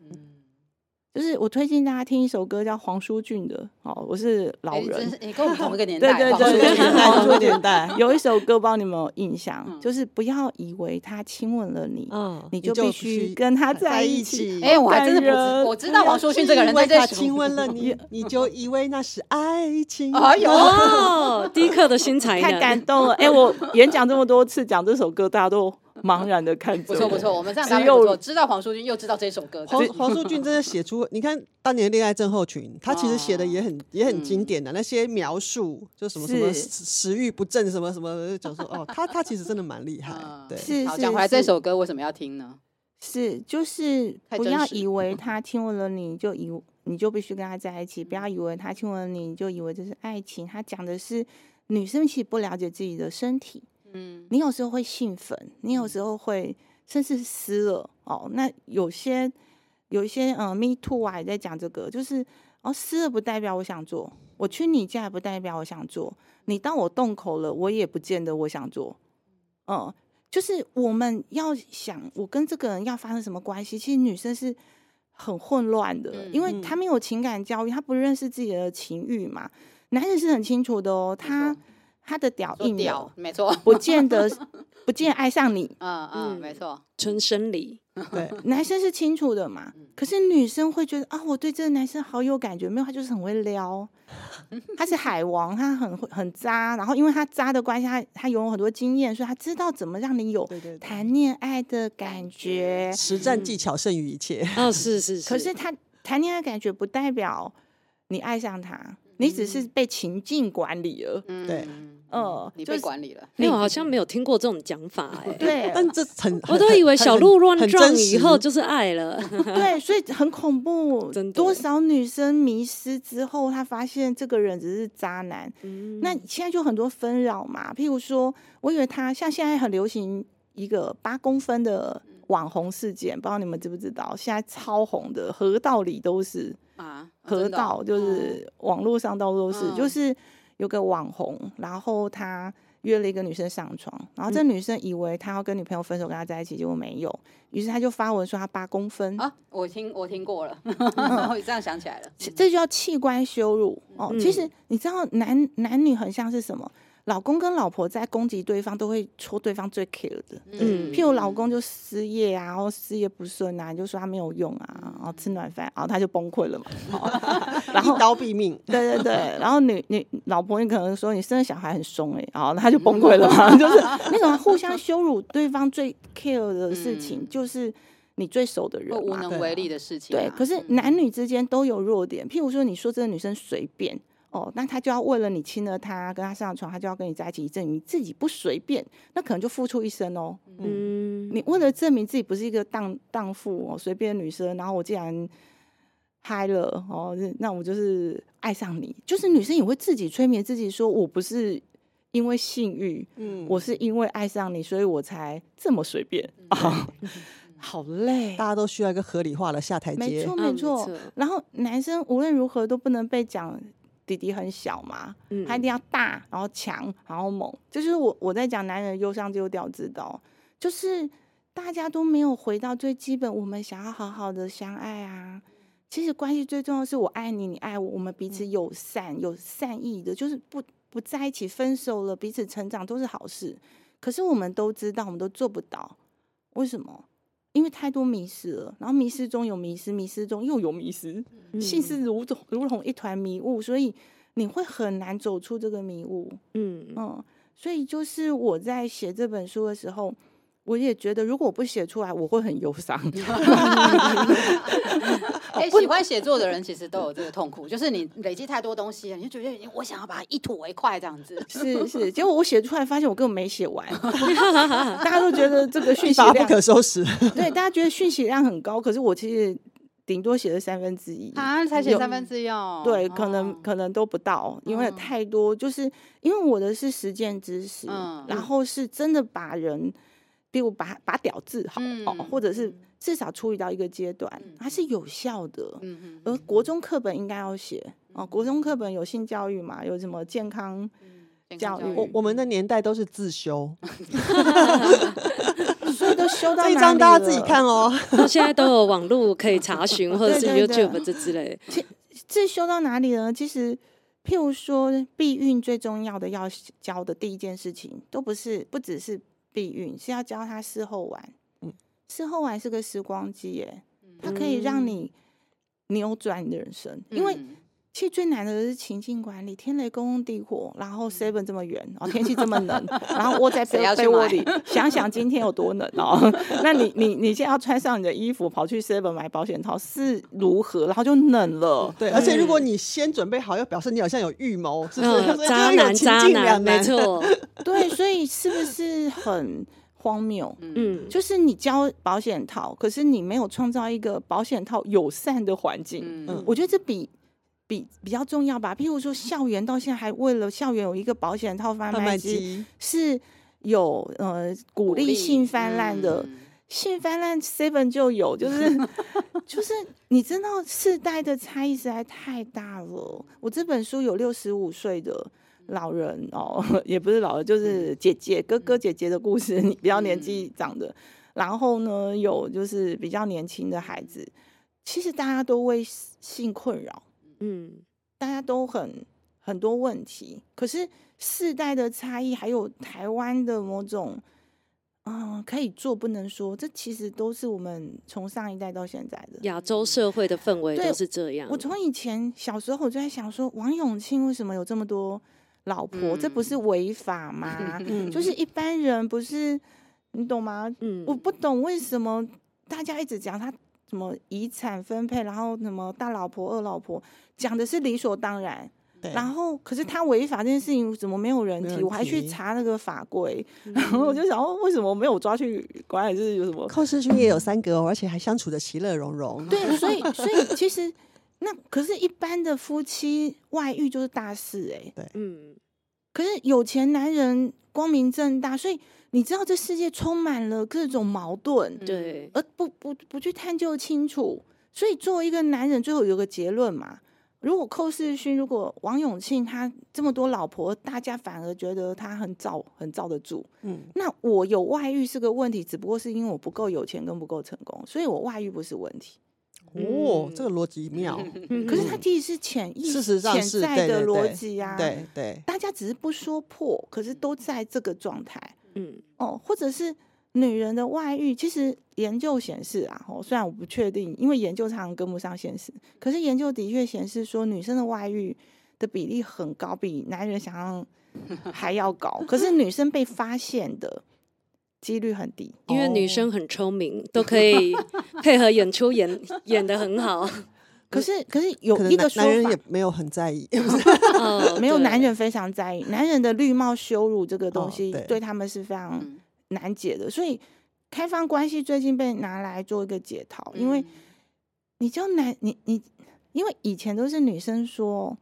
就是我推荐大家听一首歌，叫黄舒骏的。哦，我是老人，欸、你跟我们同一个年 代。对对对，黄舒骏年代有一首歌，不知道你有没有印象？嗯、就是不要以为他亲吻了你，嗯，你就必须跟他在一起。哎、欸，我还真的不知，我知道黄舒骏这个人，在他亲吻了你，你就以为那是爱情。哎呦，第一课的新才太感动了。哎、欸，我演讲这么多次，讲这首歌，大家都。茫然的看着，不错不错，我们这样子又知道黄淑君，又知道这首歌。黄黄淑君真的写出，你看当年恋爱症候群，他其实写的也很也很经典的那些描述，就什么什么食欲不振，什么什么，就说哦，他他其实真的蛮厉害。对，是好讲回来，这首歌为什么要听呢？是就是不要以为他亲吻了你就以你就必须跟他在一起，不要以为他亲吻了你就以为这是爱情。他讲的是女生其实不了解自己的身体。嗯，你有时候会兴奋，你有时候会甚至湿了哦。那有些有一些嗯，Me Too 啊，也在讲这个，就是哦，湿了不代表我想做，我去你家也不代表我想做，你到我洞口了，我也不见得我想做。嗯，就是我们要想，我跟这个人要发生什么关系？其实女生是很混乱的，嗯、因为她没有情感教育，她不认识自己的情欲嘛。男人是很清楚的哦，他。他的屌硬屌，没错，不见得 不见爱上你，嗯嗯，没错，纯生理，对，男生是清楚的嘛，可是女生会觉得啊，我对这个男生好有感觉，没有，他就是很会撩，他是海王，他很会很渣，然后因为他渣的关系，他他拥有很多经验，所以他知道怎么让你有谈恋爱的感觉，实战技巧胜于一切，哦，是是是，可是他谈恋爱感觉不代表你爱上他，你只是被情境管理了，对。哦，你被管理了，没有好像没有听过这种讲法哎。对，但这 很，我都以为小鹿乱撞以后就是爱了。对，所以很恐怖。多少女生迷失之后，她发现这个人只是渣男。那现在就很多纷扰嘛，譬如说，我以为他像现在很流行一个八公分的网红事件，不知道你们知不知道？现在超红的，河道里都是啊，河道就是网络上到处都是，就是。有个网红，然后他约了一个女生上床，然后这女生以为他要跟女朋友分手，跟他在一起，结果没有，于是他就发文说他八公分啊，我听我听过了，我这样想起来了，这就叫器官羞辱哦。其实你知道男男女很像是什么？老公跟老婆在攻击对方，都会戳对方最 care 的。嗯，譬如老公就失业啊，然后事业不顺啊，就说他没有用啊，然后吃软饭，然后他就崩溃了嘛。然后一刀毙命。对对对，然后女 女老婆你可能说你生的小孩很凶哎、欸，然后他就崩溃了嘛。就是那种互相羞辱对方最 care 的事情，就是你最熟的人嘛，无能为力的事情。对，可是男女之间都有弱点，譬如说你说这个女生随便。哦，那他就要为了你亲了他，跟他上床，他就要跟你在一起，证明自己不随便，那可能就付出一生哦。嗯，你为了证明自己不是一个荡荡妇哦，随便的女生，然后我既然嗨了哦，那我就是爱上你，就是女生也会自己催眠自己，说我不是因为性欲，嗯，我是因为爱上你，所以我才这么随便啊，好累，大家都需要一个合理化的下台阶，没错没错。然后男生无论如何都不能被讲。弟弟很小嘛，他一定要大，然后强，然后猛。就是我我在讲男人忧伤丢掉知道，就是大家都没有回到最基本，我们想要好好的相爱啊。其实关系最重要是我爱你，你爱我，我们彼此友善、有善意的，就是不不在一起，分手了，彼此成长都是好事。可是我们都知道，我们都做不到，为什么？因为太多迷失了，然后迷失中有迷失，迷失中又有迷失，心思如同如同一团迷雾，所以你会很难走出这个迷雾。嗯嗯，所以就是我在写这本书的时候，我也觉得如果我不写出来，我会很忧伤。哎，喜欢写作的人其实都有这个痛苦，就是你累积太多东西了，你就觉得我想要把它一吐为快这样子。是是，结果我写出来发现我根本没写完，大家都觉得这个讯息量不可收拾。对，大家觉得讯息量很高，可是我其实顶多写了三分之一啊，才写三分之一哦。对，可能可能都不到，因为太多，就是因为我的是实践知识，然后是真的把人。比如把把屌治好哦，或者是至少处理到一个阶段，它是有效的。嗯而国中课本应该要写哦，国中课本有性教育嘛，有什么健康教育？我我们的年代都是自修，所以都修到这一张大家自己看哦。现在都有网络可以查询，或者是 YouTube 这之类。自修到哪里呢？其实，譬如说避孕最重要的要教的第一件事情，都不是不只是。避孕是要教他事后玩，嗯，事后玩是个时光机耶，它可以让你扭转你的人生。因为其实最难的是情境管理，天雷公公地火，然后 seven 这么远，哦，天气这么冷，然后窝在被被窝里，想想今天有多冷哦。那你你你现在要穿上你的衣服跑去 seven 买保险套是如何？然后就冷了。对，而且如果你先准备好，又表示你好像有预谋，是不是？渣男，渣男，没错。对，所以是不是很荒谬？嗯，就是你交保险套，可是你没有创造一个保险套友善的环境。嗯，我觉得这比。比比较重要吧，譬如说校园到现在还为了校园有一个保险套贩卖机，是有呃鼓励性泛滥的，嗯、性泛滥 seven 就有，就是 就是你知道世代的差异实在太大了。我这本书有六十五岁的老人哦，也不是老人，就是姐姐、哥哥、姐姐的故事，你比较年纪长的，然后呢有就是比较年轻的孩子，其实大家都为性困扰。嗯，大家都很很多问题，可是世代的差异，还有台湾的某种，嗯、呃，可以做不能说，这其实都是我们从上一代到现在的亚洲社会的氛围都是这样。我从以前小时候我就在想说，王永庆为什么有这么多老婆？嗯、这不是违法吗？嗯、就是一般人不是，你懂吗？嗯，我不懂为什么大家一直讲他。什么遗产分配，然后什么大老婆、二老婆，讲的是理所当然。对然后，可是他违法这件事情怎么没有人提？提我还去查那个法规，嗯、然后我就想，为什么没有抓去管？还是有什么？寇世勋也有三个哦，而且还相处的其乐融融。对，所以，所以其实那可是，一般的夫妻外遇就是大事哎、欸。对，嗯。可是有钱男人光明正大，所以。你知道这世界充满了各种矛盾，对，而不不不去探究清楚，所以作为一个男人，最后有个结论嘛。如果寇世勋，如果王永庆他这么多老婆，大家反而觉得他很罩很罩得住，嗯，那我有外遇是个问题，只不过是因为我不够有钱跟不够成功，所以我外遇不是问题。哦，这个逻辑妙，可是它其实是潜意识潜在的逻辑啊，对对，大家只是不说破，可是都在这个状态。嗯哦，或者是女人的外遇，其实研究显示啊，哦，虽然我不确定，因为研究常常跟不上现实，可是研究的确显示说，女生的外遇的比例很高，比男人想象还要高。可是女生被发现的几率很低，因为女生很聪明，都可以 配合演出演演的很好。可是，可是有一个说法，男人也没有很在意，没有男人非常在意。男人的绿帽羞辱这个东西，对他们是非常难解的。所以，开放关系最近被拿来做一个解套，因为你知道男，你你，因为以前都是女生说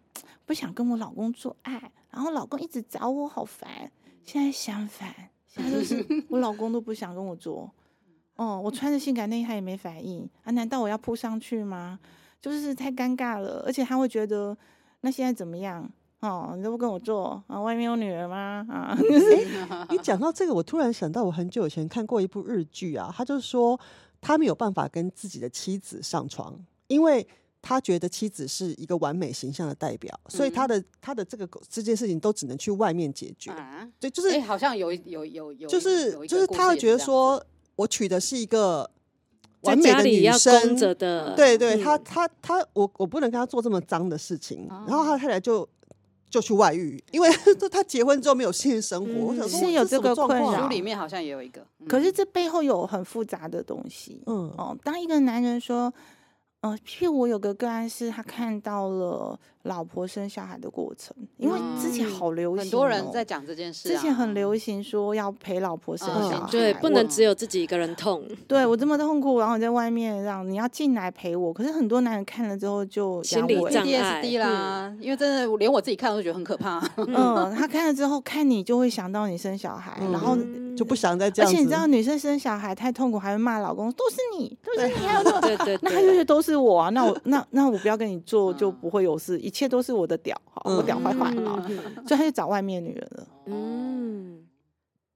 不想跟我老公做爱，然后老公一直找我，好烦。现在相反，现在就是我老公都不想跟我做。哦，我穿着性感内衣他也没反应啊？难道我要扑上去吗？就是太尴尬了，而且他会觉得那现在怎么样？哦，你都不跟我做啊？外面有女人吗？啊？你讲到这个，我突然想到，我很久以前看过一部日剧啊，他就说他没有办法跟自己的妻子上床，因为他觉得妻子是一个完美形象的代表，所以他的他的这个这件事情都只能去外面解决。对，就是好像有有有有，就是就是他会觉得说我娶的是一个。完美的女生，对对，他他他，我我不能跟他做这么脏的事情，然后他太太就就去外遇，因为 他结婚之后没有性生活，我想说是有这个困扰。书里面好像也有一个，可是这背后有很复杂的东西。嗯。哦，当一个男人说，呃，譬如我有个个案是，他看到了老婆生小孩的过程，因为之前好流行、哦，很多人在讲这件事、啊。之前很流行说要陪老婆生小孩，嗯、对，不能只有自己一个人痛。对我这么痛苦，然后你在外面让你要进来陪我，可是很多男人看了之后就心理障碍啦，嗯、因为真的连我自己看都觉得很可怕。嗯，他看了之后看你就会想到你生小孩，嗯、然后就不想再这样。而且你知道女生生小孩太痛苦，还会骂老公，都是你，都是你，还有对对，那他就觉得都是我啊，那我那那我不要跟你做，就不会有事，一切都是我的屌，好，我屌坏坏啊，所以他就找外面女人了。嗯，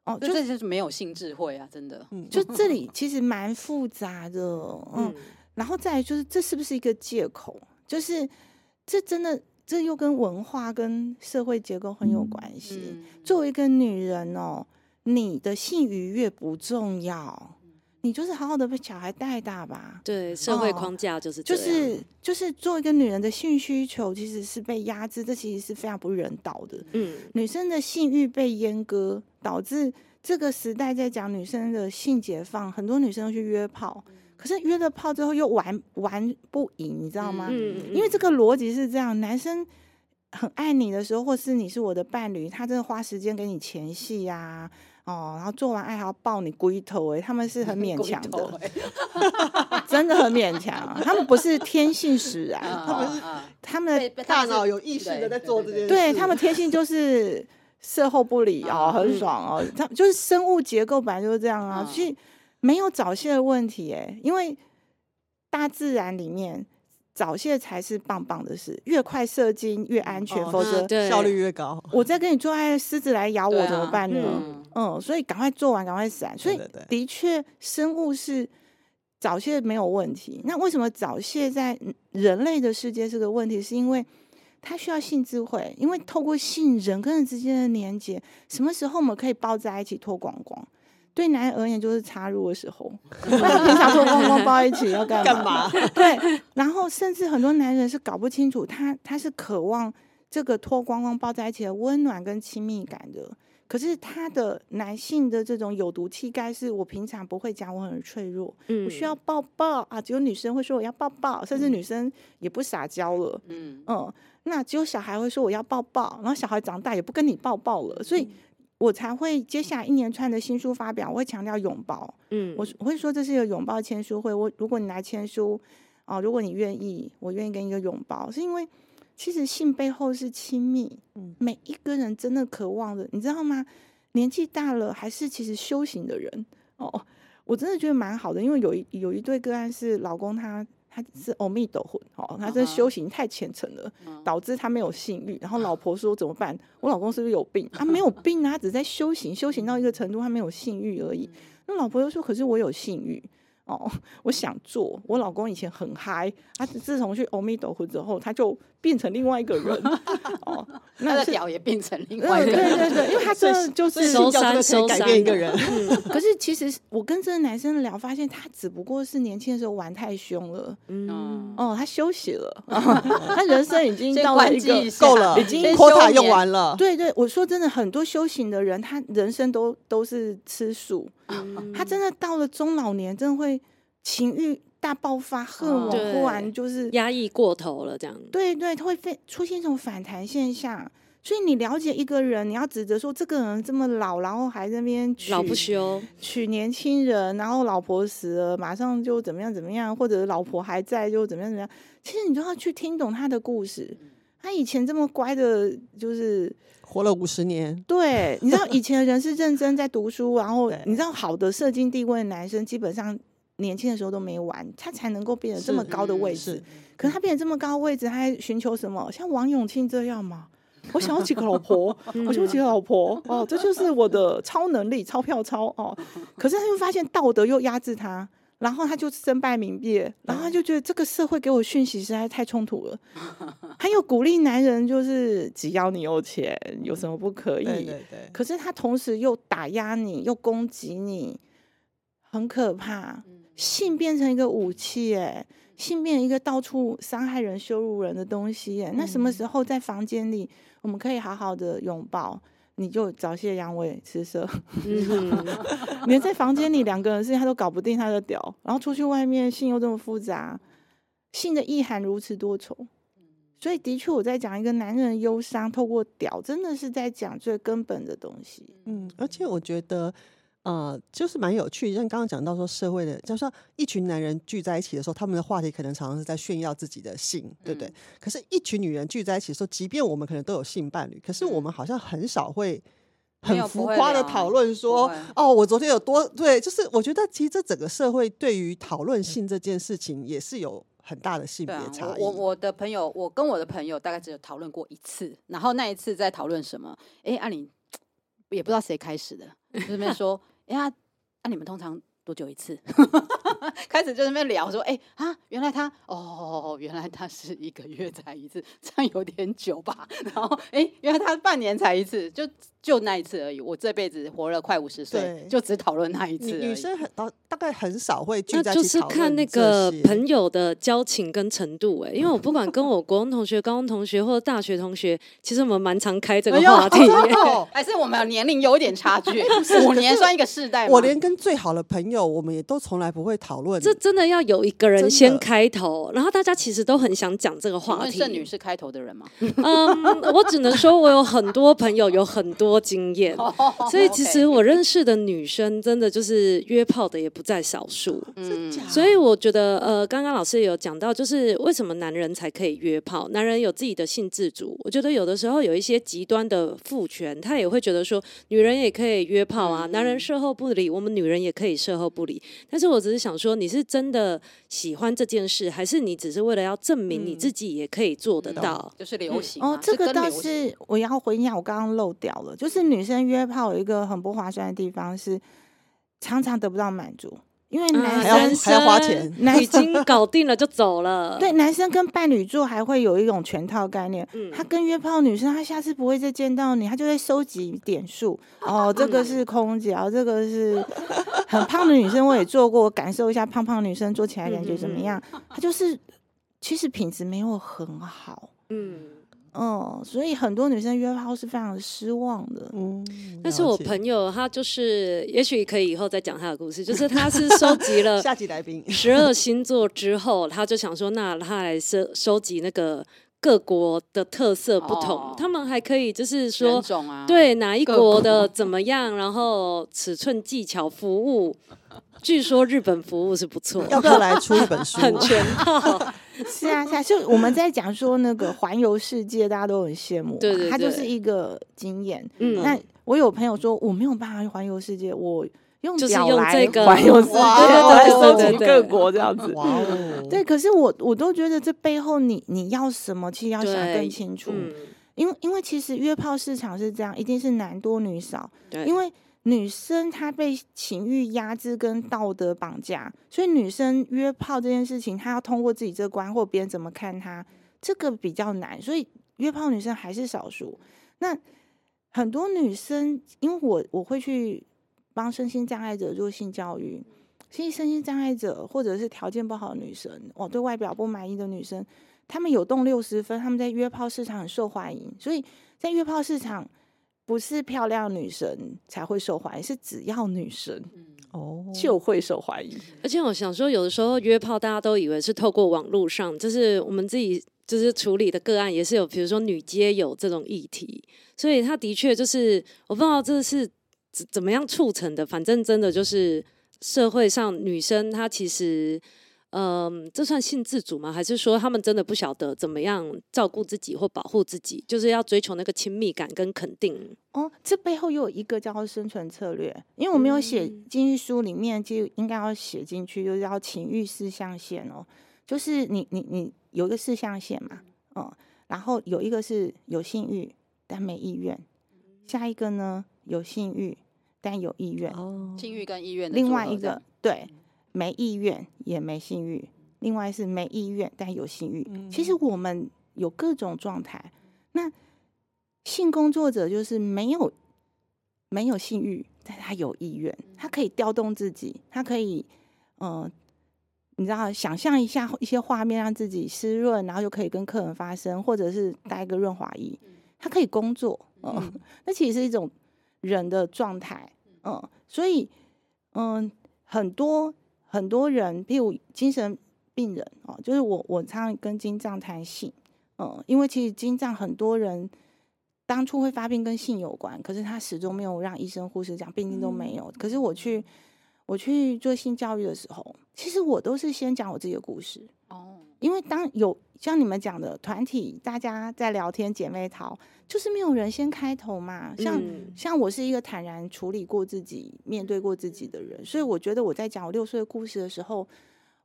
哦，就这就是没有性智慧啊，真的。就这里其实蛮复杂的，嗯，然后再来就是这是不是一个借口？就是这真的这又跟文化跟社会结构很有关系。作为一个女人哦，你的性愉悦不重要。你就是好好的被小孩带大吧。对，社会框架就是。就是就是做一个女人的性需求其实是被压制，这其实是非常不人道的。嗯，女生的性欲被阉割，导致这个时代在讲女生的性解放，很多女生都去约炮，可是约了炮之后又玩玩不赢，你知道吗？嗯，因为这个逻辑是这样，男生很爱你的时候，或是你是我的伴侣，他真的花时间给你前戏呀、啊。哦，然后做完爱还要抱你龟头哎，他们是很勉强的 真的很勉强。他们不是天性使然，他们是他们的大脑有意识的在做这件事。对，他们天性就是事后不理哦，很爽哦。他就是生物结构本来就是这样啊，所以没有早泄的问题哎，因为大自然里面。早泄才是棒棒的事，越快射精越安全，哦、否则效率越高。我在跟你做爱，狮子来咬我怎么办呢？嗯，嗯，所以赶快做完，赶快闪。所以的确，生物是早泄没有问题。那为什么早泄在人类的世界是个问题？是因为它需要性智慧，因为透过性，人跟人之间的连接，什么时候我们可以抱在一起脱光光？对男人而言，就是插入的时候。平常脱光光抱一起要干嘛干嘛？对，然后甚至很多男人是搞不清楚，他他是渴望这个脱光光抱在一起的温暖跟亲密感的。可是他的男性的这种有毒气概是我平常不会讲，我很脆弱，嗯、我需要抱抱啊。只有女生会说我要抱抱，甚至女生也不撒娇了。嗯嗯，那只有小孩会说我要抱抱，然后小孩长大也不跟你抱抱了，所以。嗯我才会接下来一连串的新书发表，我会强调拥抱。嗯，我我会说这是一个拥抱签书会。我如果你来签书啊，如果你愿意，我愿意给你一个拥抱，是因为其实性背后是亲密。嗯，每一个人真的渴望的，你知道吗？年纪大了还是其实修行的人哦，我真的觉得蛮好的，因为有一有一对个案是老公他。他是阿弥陀佛，哦，他这修行太虔诚了，导致他没有性欲。然后老婆说怎么办？我老公是不是有病？他没有病啊，他只在修行，修行到一个程度，他没有性欲而已。那老婆又说，可是我有性欲。哦，我想做。我老公以前很嗨，他自从去阿弥陀佛之后，他就变成另外一个人。哦，那个屌也变成另外一个人。对对对，因为他真的就是收山收山改变一个人。可是其实我跟这个男生聊，发现他只不过是年轻的时候玩太凶了。嗯。哦，他休息了，他人生已经到了一个够了，已经 quota 用完了。对对，我说真的，很多修行的人，他人生都都是吃素。他真的到了中老年，真的会。情欲大爆发，荷尔蒙忽然就是压抑过头了，这样对对，他会非出现一种反弹现象。所以你了解一个人，你要指责说这个人这么老，然后还在那边娶老不休娶年轻人，然后老婆死了，马上就怎么样怎么样，或者老婆还在就怎么样怎么样。其实你都要去听懂他的故事。他以前这么乖的，就是活了五十年。对，你知道 以前的人是认真在读书，然后你知道好的社经地位的男生基本上。年轻的时候都没玩，他才能够变得这么高的位置。是可是他变得这么高的位置，他还寻求什么？像王永庆这样吗？我想要几 个老婆，我想要几个老婆哦，这就是我的超能力，钞票超哦。可是他又发现道德又压制他，然后他就身败名裂，然后他就觉得这个社会给我讯息实在太冲突了。他又鼓励男人，就是只要你有钱，有什么不可以？对对对。可是他同时又打压你，又攻击你，很可怕。性变成一个武器，哎，性变成一个到处伤害人、羞辱人的东西，哎，那什么时候在房间里我们可以好好的拥抱？你就早泄阳痿吃色，连在房间里两个人事情他都搞不定他的屌，然后出去外面性又这么复杂，性的意涵如此多重。所以，的确，我在讲一个男人的忧伤，透过屌，真的是在讲最根本的东西。嗯，而且我觉得，呃，就是蛮有趣。像刚刚讲到说，社会的，就像一群男人聚在一起的时候，他们的话题可能常常是在炫耀自己的性，对不对？嗯、可是，一群女人聚在一起的时候，即便我们可能都有性伴侣，可是我们好像很少会很浮夸的讨论说，哦，我昨天有多对。就是我觉得，其实这整个社会对于讨论性这件事情，也是有。很大的性别差异。我我的朋友，我跟我的朋友大概只有讨论过一次，然后那一次在讨论什么？哎，按理 也不知道谁开始的，就那边说，哎呀，那你们通常多久一次？开始就在那边聊说，哎啊，原来他哦，原来他是一个月才一次，这样有点久吧？然后哎，原来他半年才一次，就。就那一次而已，我这辈子活了快五十岁，就只讨论那一次。女生很大大概很少会聚在一起讨论。就是看那个朋友的交情跟程度哎，因为我不管跟我国中同学、高中同学或者大学同学，其实我们蛮常开这个话题。还是我们年龄有一点差距，五年算一个世代。我连跟最好的朋友，我们也都从来不会讨论。这真的要有一个人先开头，然后大家其实都很想讲这个话题。圣女是开头的人吗？嗯，我只能说我有很多朋友，有很多。经验，所以其实我认识的女生真的就是约炮的也不在少数。嗯，所以我觉得，呃，刚刚老师也有讲到，就是为什么男人才可以约炮？男人有自己的性自主。我觉得有的时候有一些极端的父权，他也会觉得说，女人也可以约炮啊，男人事后不理，我们女人也可以事后不理。但是我只是想说，你是真的喜欢这件事，还是你只是为了要证明你自己也可以做得到？就是流行哦，这个倒是我要回应一下，我刚刚漏掉了，就是女生约炮有一个很不划算的地方是，常常得不到满足，因为男生还要花钱，已经搞定了就走了。对，男生跟伴侣做还会有一种全套概念。嗯，他跟约炮女生，他下次不会再见到你，他就会收集点数。哦，这个是空姐，这个是很胖的女生，我也做过，我感受一下胖胖女生做起来感觉怎么样？他就是其实品质没有很好。嗯。嗯，所以很多女生约炮是非常失望的。嗯，但是我朋友他就是，也许可以以后再讲他的故事。就是他是收集了 下集来宾十二星座之后，他就想说，那他来收收集那个各国的特色不同，哦、他们还可以就是说，啊、对哪一国的怎么样，然后尺寸技巧服务。据说日本服务是不错，要不要来出一本书？很全套。是啊，是啊，就我们在讲说那个环游世界，大家都很羡慕。对它就是一个经验。嗯，那我有朋友说我没有办法环游世界，我用表来环游世界，来收集各国这样子。哇哦，对。可是我我都觉得这背后你你要什么，其实要想更清楚。因为因为其实约炮市场是这样，一定是男多女少。对，因为。女生她被情欲压制跟道德绑架，所以女生约炮这件事情，她要通过自己这关或别人怎么看她，这个比较难。所以约炮女生还是少数。那很多女生，因为我我会去帮身心障碍者做性教育，其实身心障碍者或者是条件不好的女生，我对外表不满意的女生，她们有动六十分，她们在约炮市场很受欢迎，所以在约炮市场。不是漂亮女神才会受欢迎，是只要女神哦就会受怀疑。而且我想说，有的时候约炮，大家都以为是透过网络上，就是我们自己就是处理的个案，也是有，比如说女街友这种议题，所以他的确就是我不知道这是怎怎么样促成的，反正真的就是社会上女生她其实。嗯，这算性自主吗？还是说他们真的不晓得怎么样照顾自己或保护自己？就是要追求那个亲密感跟肯定。哦，这背后又有一个叫做生存策略，因为我没有写禁欲书里面就应该要写进去，就是要情欲四象限哦。就是你你你有一个四象限嘛，嗯，然后有一个是有性欲但没意愿，下一个呢有性欲但有意愿。哦，性欲跟意愿，另外一个对。没意愿也没性欲，另外是没意愿但有性欲。嗯、其实我们有各种状态。那性工作者就是没有没有性欲，但他有意愿，他可以调动自己，他可以嗯、呃，你知道，想象一下一些画面，让自己湿润，然后就可以跟客人发生，或者是带个润滑液，他可以工作。嗯，嗯 那其实是一种人的状态。嗯，所以嗯，很多。很多人，比如精神病人哦，就是我我常常跟精障谈性，嗯，因为其实精障很多人当初会发病跟性有关，可是他始终没有让医生护士讲，病情都没有。嗯、可是我去我去做性教育的时候，其实我都是先讲我自己的故事哦，因为当有像你们讲的团体，大家在聊天姐妹淘，就是没有人先开头嘛。像、嗯、像我是一个坦然处理过自己、面对过自己的人，所以我觉得我在讲我六岁的故事的时候，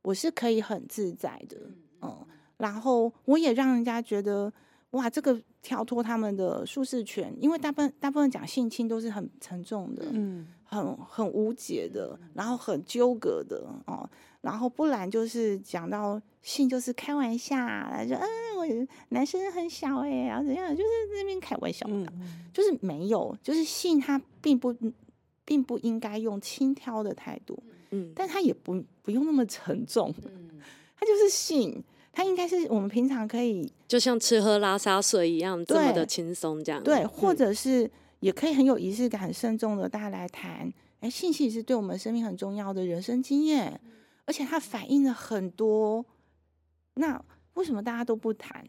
我是可以很自在的，嗯，然后我也让人家觉得哇，这个跳脱他们的舒适圈，因为大部分大部分讲性侵都是很沉重的，嗯，很很无解的，然后很纠葛的哦，然后不然就是讲到性就是开玩笑，说嗯，我男生很小哎、欸，然后怎样，就是那边开玩笑的，嗯、就是没有，就是性他并不并不应该用轻佻的态度。嗯，但他也不不用那么沉重，嗯，他就是性，他应该是我们平常可以就像吃喝拉撒睡一样这么的轻松这样，对，或者是也可以很有仪式感、很慎重的大家来谈，哎，性其实是对我们生命很重要的人生经验，而且它反映了很多，那为什么大家都不谈？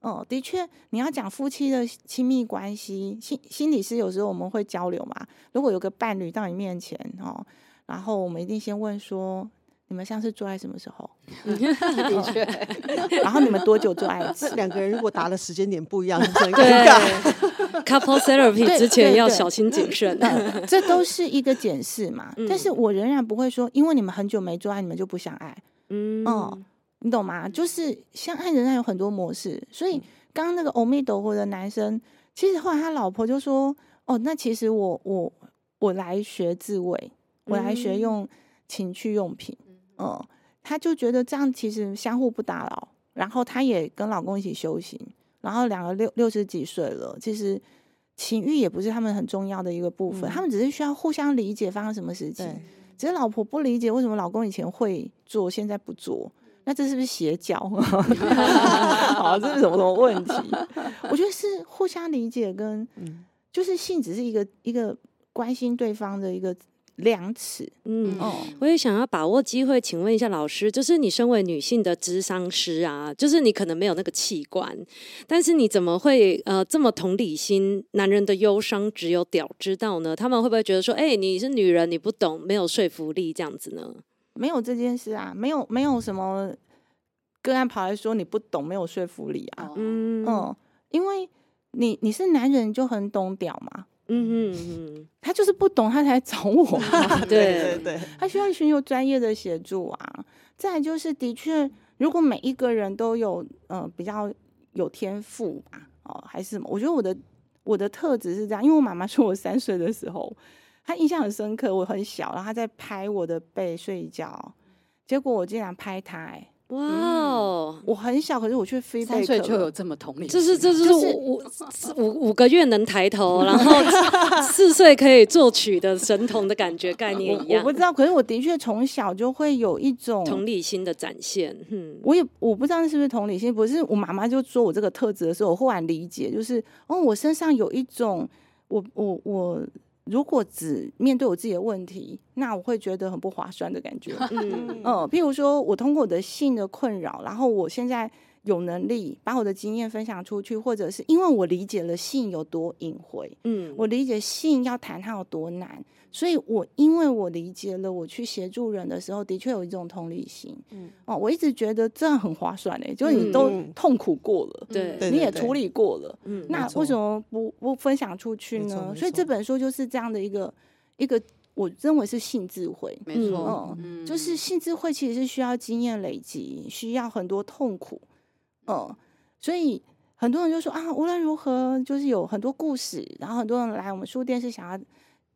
哦，的确，你要讲夫妻的亲密关系，心心理师有时候我们会交流嘛，如果有个伴侣到你面前，哦。然后我们一定先问说，你们上次做爱什么时候？的确。然后你们多久做爱一次？两个人如果答的时间点不一样，很尴尬。Couple therapy 之前要小心谨慎。这都是一个检视嘛。嗯、但是我仍然不会说，因为你们很久没做爱，你们就不想爱。嗯，哦，你懂吗？就是相爱仍然有很多模式。所以刚刚那个欧米斗或者男生，其实后来他老婆就说：“哦，那其实我我我来学自慰。”我来学用情趣用品，嗯，他就觉得这样其实相互不打扰，然后他也跟老公一起修行，然后两个六六十几岁了，其实情欲也不是他们很重要的一个部分，嗯、他们只是需要互相理解发生什么事情，只是老婆不理解为什么老公以前会做，现在不做，那这是不是邪教？好，这是什么什么问题？我觉得是互相理解跟，就是性只是一个一个关心对方的一个。量尺，嗯，哦，我也想要把握机会，请问一下老师，就是你身为女性的咨商师啊，就是你可能没有那个器官，但是你怎么会呃这么同理心？男人的忧伤只有屌知道呢？他们会不会觉得说，哎、欸，你是女人，你不懂，没有说服力这样子呢？没有这件事啊，没有没有什么个案跑来说你不懂，没有说服力啊，嗯嗯，因为你你是男人就很懂屌嘛。嗯嗯嗯，他就是不懂，他才找我。对对对，他需要寻求专业的协助啊。再来就是，的确，如果每一个人都有呃比较有天赋吧，哦，还是什么？我觉得我的我的特质是这样，因为我妈妈说我三岁的时候，她印象很深刻，我很小，然后她在拍我的背睡觉，结果我竟然拍她，欸。哇哦！嗯、我很小，可是我却飞三岁就有这么同理，这是这是五五五个月能抬头，然后四岁可以作曲的神童的感觉概念一样。我不知道，可是我的确从小就会有一种同理心的展现。嗯，我也我不知道是不是同理心，不是我妈妈就说我这个特质的时候，我忽然理解，就是哦，我身上有一种我我我。如果只面对我自己的问题，那我会觉得很不划算的感觉。嗯呃，譬如说我通过我的性的困扰，然后我现在有能力把我的经验分享出去，或者是因为我理解了性有多隐晦，嗯，我理解性要谈它有多难。所以，我因为我理解了，我去协助人的时候，的确有一种同理心。嗯，哦，我一直觉得这样很划算嘞，就是你都痛苦过了，对，你也处理过了，嗯，那为什么不不分享出去呢？所以这本书就是这样的一个一个，我认为是性智慧，没错，嗯，就是性智慧其实是需要经验累积，需要很多痛苦，嗯，所以很多人就说啊，无论如何，就是有很多故事，然后很多人来我们书店是想要。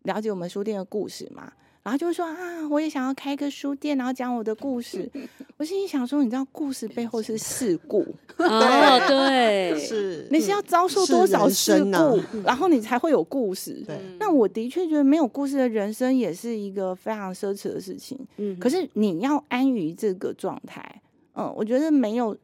了解我们书店的故事嘛，然后就会说啊，我也想要开个书店，然后讲我的故事。我心里想说，你知道故事背后是事故 哦，对，是你是要遭受多少事故，啊、然后你才会有故事。对那我的确觉得没有故事的人生也是一个非常奢侈的事情。嗯，可是你要安于这个状态，嗯，我觉得没有，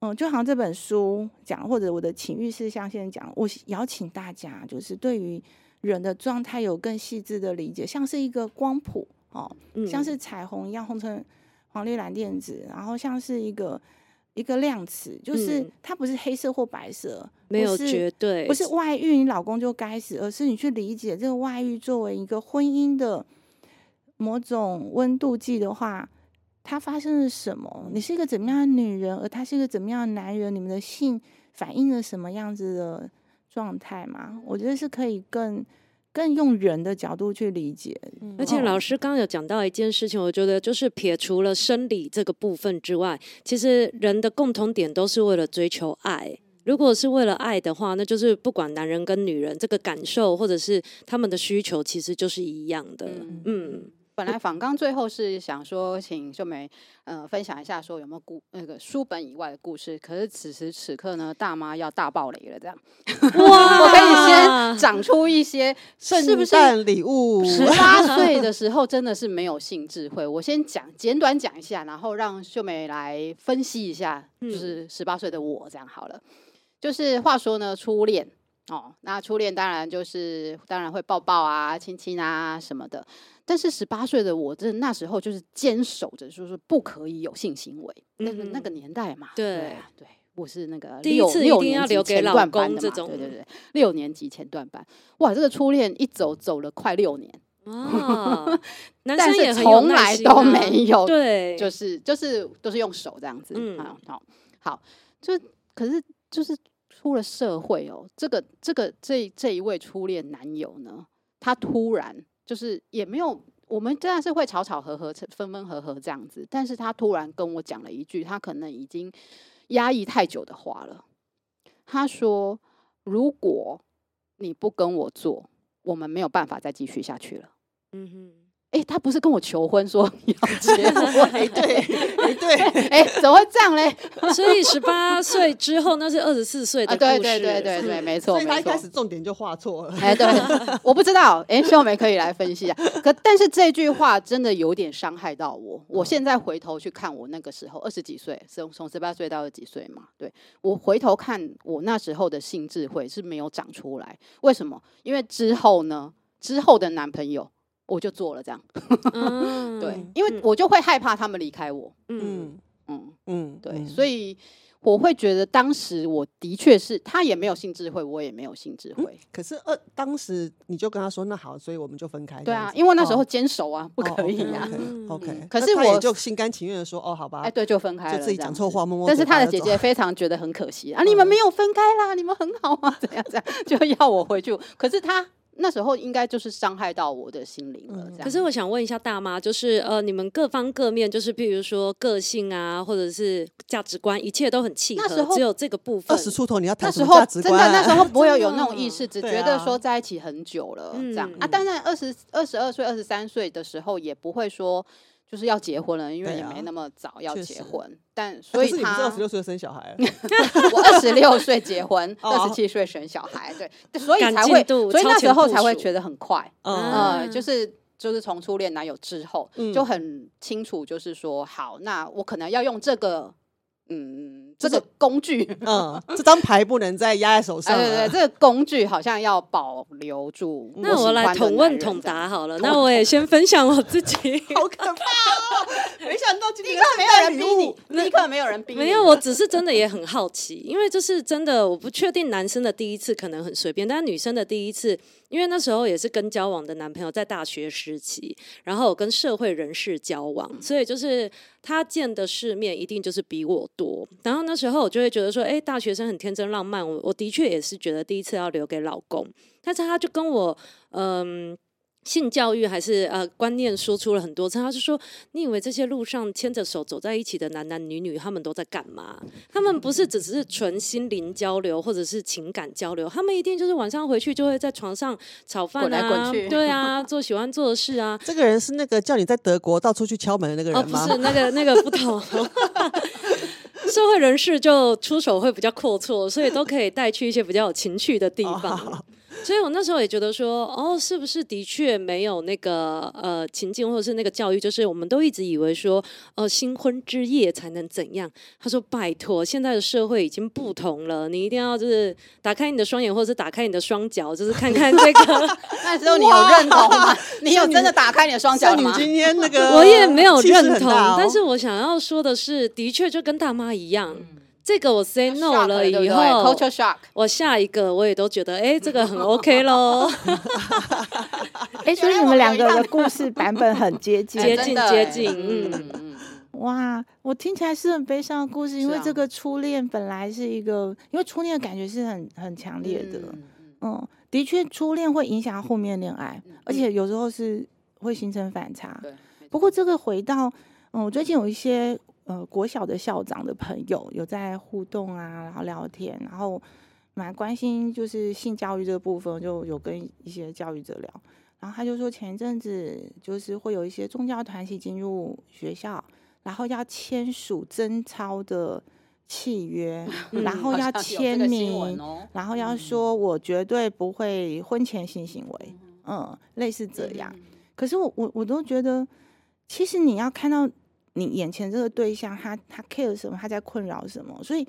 嗯，就好像这本书讲，或者我的情欲事项现在讲，我邀请大家就是对于。人的状态有更细致的理解，像是一个光谱哦，嗯、像是彩虹一样，红橙黄绿蓝靛紫，然后像是一个一个量词，就是它不是黑色或白色，嗯、没有绝对，不是外遇你老公就该死，而是你去理解这个外遇作为一个婚姻的某种温度计的话，它发生了什么？你是一个怎么样的女人，而他是一个怎么样的男人？你们的性反映了什么样子的状态嘛？我觉得是可以更。更用人的角度去理解，而且老师刚刚有讲到一件事情，我觉得就是撇除了生理这个部分之外，其实人的共同点都是为了追求爱。如果是为了爱的话，那就是不管男人跟女人，这个感受或者是他们的需求，其实就是一样的。嗯。嗯本来访纲最后是想说，请秀梅呃分享一下，说有没有故那个书本以外的故事。可是此时此刻呢，大妈要大爆雷了，这样哇，我可以先长出一些圣诞礼物？十八岁的时候真的是没有性智慧。我先讲简短讲一下，然后让秀梅来分析一下，就是十八岁的我这样好了。就是话说呢，初恋哦，那初恋当然就是当然会抱抱啊、亲亲啊什么的。但是十八岁的我，真的那时候就是坚守着，就是不可以有性行为。那个那个年代嘛，对对，我是那个第一次一定要留给老公这种，对对对，六年级前段班。哇，这个初恋一走走了快六年啊！但是从来都没有，对，就是就是都是用手这样子。嗯，好，好，就可是就是出了社会哦，这个这个这这一位初恋男友呢，他突然。就是也没有，我们真的是会吵吵合合、分分合合这样子。但是他突然跟我讲了一句，他可能已经压抑太久的话了。他说：“如果你不跟我做，我们没有办法再继续下去了。”嗯哼。哎，他不是跟我求婚说 要结婚？哎，对，哎，对，哎，怎么会这样嘞？所以十八岁之后，那是二十四岁的故事。对对对对对，没错。所以他一开始重点就画错了。哎，对，我不知道。哎，秀眉可以来分析一下。可但是这句话真的有点伤害到我。我现在回头去看我那个时候二十几岁，从从十八岁到二十几岁嘛。对，我回头看我那时候的性智慧是没有长出来。为什么？因为之后呢，之后的男朋友。我就做了这样，嗯、对，因为我就会害怕他们离开我，嗯嗯嗯，对，所以我会觉得当时我的确是他也没有性智慧，我也没有性智慧。嗯、可是呃，当时你就跟他说那好，所以我们就分开。对啊，因为那时候坚守啊，哦、不可以啊。哦、OK，, okay、嗯、可是我就心甘情愿的说哦，好吧，哎，对，就分开了，就自己讲错话，默默。但是他的姐姐 非常觉得很可惜啊，你们没有分开啦，你们很好啊，怎样怎样，就要我回去。可是他。那时候应该就是伤害到我的心灵了。可是我想问一下大妈，就是呃，你们各方各面，就是譬如说个性啊，或者是价值观，一切都很契合。那时候只有这个部分。二十出头你要谈什么价值观？真的那时候不会有有那种意识，只觉得说在一起很久了这样啊。当然二十二十二岁、二十三岁的时候也不会说。就是要结婚了，因为也没那么早要结婚，啊、但所以他二十六岁生小孩 我二十六岁结婚，二十七岁生小孩，对，所以才会，所以那时候才会觉得很快，嗯，呃、就是就是从初恋男友之后，嗯、就很清楚，就是说，好，那我可能要用这个。嗯，这个工具，嗯，这张牌不能再压在手上。对对对，这个工具好像要保留住。那我来统问统答好了。那我也先分享我自己。好可怕哦！没想到今天没有人逼你，立刻没有人逼你。没有，我只是真的也很好奇，因为这是真的，我不确定男生的第一次可能很随便，但是女生的第一次。因为那时候也是跟交往的男朋友在大学时期，然后跟社会人士交往，所以就是他见的世面一定就是比我多。然后那时候我就会觉得说，哎，大学生很天真浪漫，我我的确也是觉得第一次要留给老公，但是他就跟我嗯。性教育还是呃观念说出了很多次，他就说：“你以为这些路上牵着手走在一起的男男女女，他们都在干嘛？他们不是只是纯心灵交流或者是情感交流，他们一定就是晚上回去就会在床上炒饭啊，滚来滚去，对啊，做喜欢做的事啊。”这个人是那个叫你在德国到处去敲门的那个人吗？哦，不是，那个那个不同。社会人士就出手会比较阔绰，所以都可以带去一些比较有情趣的地方。所以我那时候也觉得说，哦，是不是的确没有那个呃情境，或者是那个教育，就是我们都一直以为说，呃，新婚之夜才能怎样？他说，拜托，现在的社会已经不同了，你一定要就是打开你的双眼，或者是打开你的双脚，就是看看这个。那时候你有认同吗？你有真的打开你的双脚吗？你今天那个我也没有认同，哦、但是我想要说的是，的确就跟大妈一样。嗯这个我 say no 了以后，对对 culture shock，我下一个我也都觉得，哎，这个很 OK 喽。哎，所以你们两个的故事版本很接近，接近接近，嗯嗯。哇，我听起来是很悲伤的故事，因为这个初恋本来是一个，因为初恋的感觉是很很强烈的，嗯，的确初恋会影响后面恋爱，而且有时候是会形成反差。不过这个回到，嗯，我最近有一些。呃，国小的校长的朋友有在互动啊，然后聊天，然后蛮关心就是性教育这个部分，就有跟一些教育者聊，然后他就说前一阵子就是会有一些宗教团体进入学校，然后要签署贞操的契约，嗯、然后要签名，哦、然后要说我绝对不会婚前性行为，嗯，嗯，类似这样。嗯、可是我我我都觉得，其实你要看到。你眼前这个对象，他他 care 什么？他在困扰什么？所以，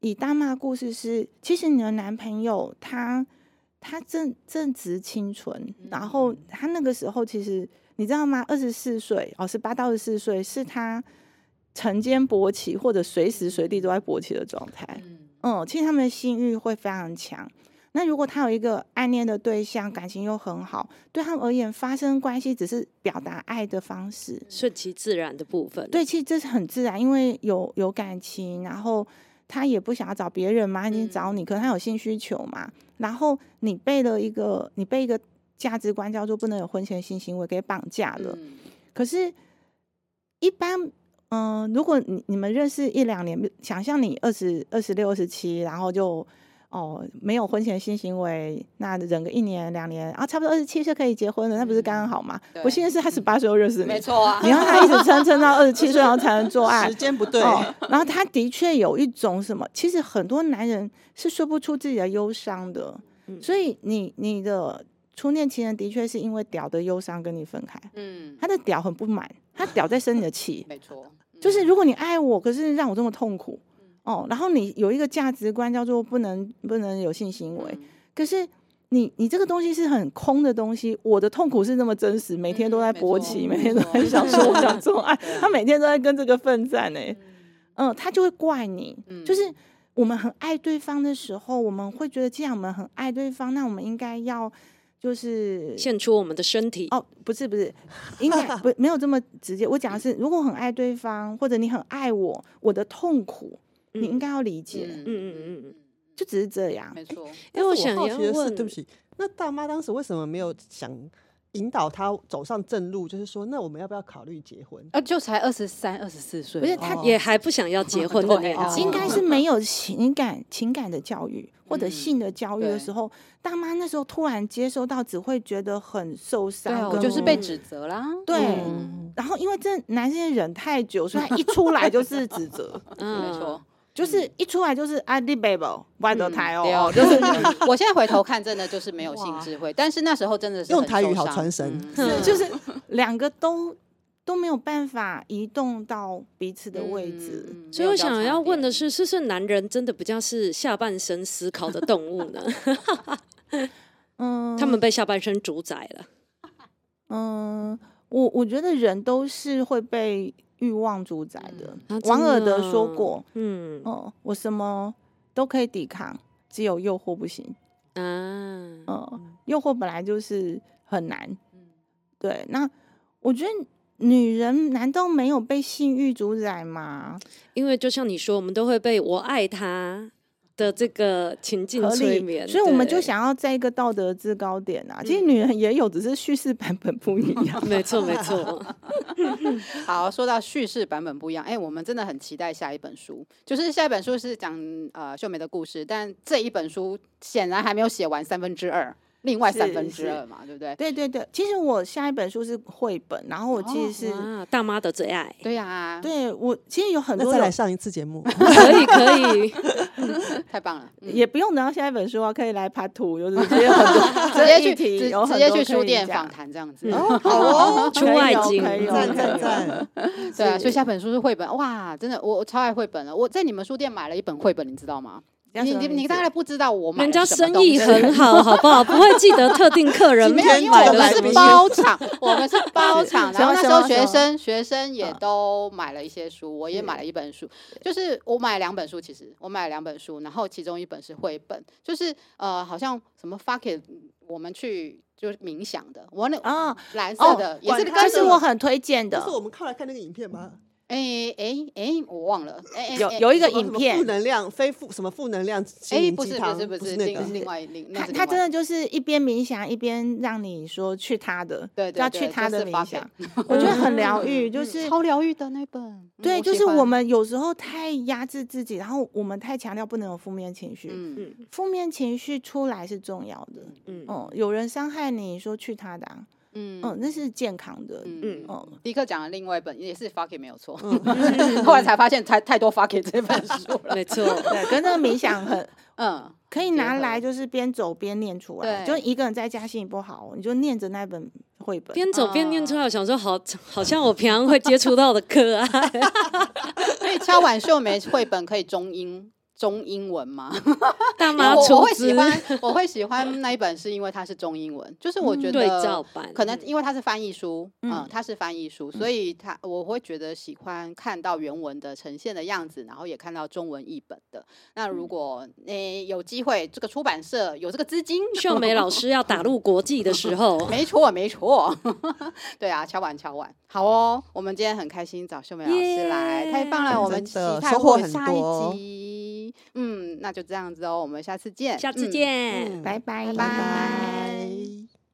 以大妈故事是，其实你的男朋友他他正正值青春，然后他那个时候其实你知道吗？二十四岁哦，十八到二十四岁是他晨间勃起或者随时随地都在勃起的状态。嗯，其实他们的性欲会非常强。那如果他有一个暗恋的对象，感情又很好，对他们而言，发生关系只是表达爱的方式，顺其自然的部分。对，其实这是很自然，因为有有感情，然后他也不想要找别人嘛，你找你，可能他有性需求嘛。然后你被了一个，你被一个价值观叫做不能有婚前性行为给绑架了。可是，一般，嗯、呃，如果你你们认识一两年，想象你二十二十六、二十七，然后就。哦，没有婚前性行为，那忍个一年两年啊，差不多二十七岁可以结婚了，那不是刚刚好吗？我现在是他十八岁就认识你，没错啊。你让他一直撑撑到二十七岁，然后才能做爱，时间不对。然后他的确有一种什么，其实很多男人是说不出自己的忧伤的，所以你你的初恋情人的确是因为屌的忧伤跟你分开，嗯，他的屌很不满，他屌在生你的气，没错，就是如果你爱我，可是让我这么痛苦。哦，然后你有一个价值观叫做不能不能有性行为，嗯、可是你你这个东西是很空的东西。我的痛苦是那么真实，每天都在勃起，嗯、每天都在想说我想做爱，他每天都在跟这个奋战呢。嗯，他就会怪你，嗯、就是我们很爱对方的时候，我们会觉得既然我们很爱对方，那我们应该要就是献出我们的身体。哦，不是不是，应该 不没有这么直接。我讲的是，如果很爱对方，或者你很爱我，我的痛苦。你应该要理解，嗯嗯嗯嗯，就只是这样，没错。因为我想要问，对不起，那大妈当时为什么没有想引导他走上正路？就是说，那我们要不要考虑结婚？啊，就才二十三、二十四岁，不是他也还不想要结婚的 那种，应该是没有情感、情感的教育或者性的教育的时候，大妈那时候突然接收到，只会觉得很受伤，我就是被指责啦。对，然后因为这男生忍太久，所以他一出来就是指责，嗯，没错。就是一出来就是啊，undebatable，外头台哦，就是我现在回头看，真的就是没有性智慧，但是那时候真的是用台语好传神，就是两个都都没有办法移动到彼此的位置，所以我想要问的是，是不是男人真的比较是下半身思考的动物呢？嗯，他们被下半身主宰了。嗯，我我觉得人都是会被。欲望主宰的，嗯啊、王尔德说过：“嗯，哦，我什么都可以抵抗，只有诱惑不行。啊”嗯，嗯，诱惑本来就是很难。嗯、对。那我觉得女人难道没有被性欲主宰吗？因为就像你说，我们都会被我爱他。的这个情境催眠，所以我们就想要在一个道德制高点啊。其实女人也有，只是叙事版本不一样。没错，没错。好，说到叙事版本不一样，哎，我们真的很期待下一本书。就是下一本书是讲呃秀梅的故事，但这一本书显然还没有写完三分之二。另外三分之二嘛，对不对？对对对，其实我下一本书是绘本，然后我其实是、哇，大妈的最爱，对呀，对我其实有很多再来上一次节目，可 以可以，太棒了，嗯。也不用等到下一本书啊，可以来 Part Two，就是直接很多 直接去提直题有直接去书店讲访谈这样子。哦，好哦，出外景赞赞赞，对啊，是所以下本书是绘本，哇，真的，我我超爱绘本了。我在你们书店买了一本绘本，你知道吗？你你你大概不知道我买人家生意很好，好不好？不会记得特定客人没有，因为 我们是包场，我们是包场。然后那时候学生学生也嗯都买了一些书，我也买了一本书。就是我买了两本书，其实我买了两本书，然后其中一本是绘本，就是呃，好像什么 fuck it，我们去就是冥想的，我那啊蓝色的也是管跟这是我很推荐的就是，我们靠来看那个影片吗？哎哎哎，我忘了，哎哎哎有有一个影片负，能量非负什么负能量心哎，不是不是不是，那个另另外另那他他真的就是一边冥想一边让你说去他的，对要去他的冥想我觉得很疗愈，就是超疗愈的那本。嗯对，就是我们有时候太压制自己，然后我们太强调不能有负面情绪，嗯负面情绪出来是重要的。嗯嗯，有人伤害你说去他的、啊，嗯嗯，那是健康的。嗯嗯嗯，迪克讲的另外一本也是 fuck it 没有错，后来才发现太太多 fuck it 这本书了。没错，对，跟那个冥想很 嗯，可以拿来，就是边走边念出来。就一个人在家心情不好，你就念着那本绘本。边走边念出来，我想说好，好像我平常会接触到的课啊。所以敲碗秀梅绘本可以中英中英文吗？我我会喜资欢，我会喜欢那一本，是因为它是中英文，就是我觉得可能因为它是翻译书，嗯。嗯，它是翻译书，所以它我会觉得喜欢看到原文的呈现的样子，然后也看到中文译本的。那如果诶有机会，这个出版社有这个资金，秀梅老师要打入国际的时候，没错，没错，对啊，敲碗敲碗，好哦，我们今天很开心找秀梅老师来，耶。太棒了，我们收获很多。一集，嗯，那就这样子哦，我们下次见，下次嗯。见。嗯。拜拜，拜拜。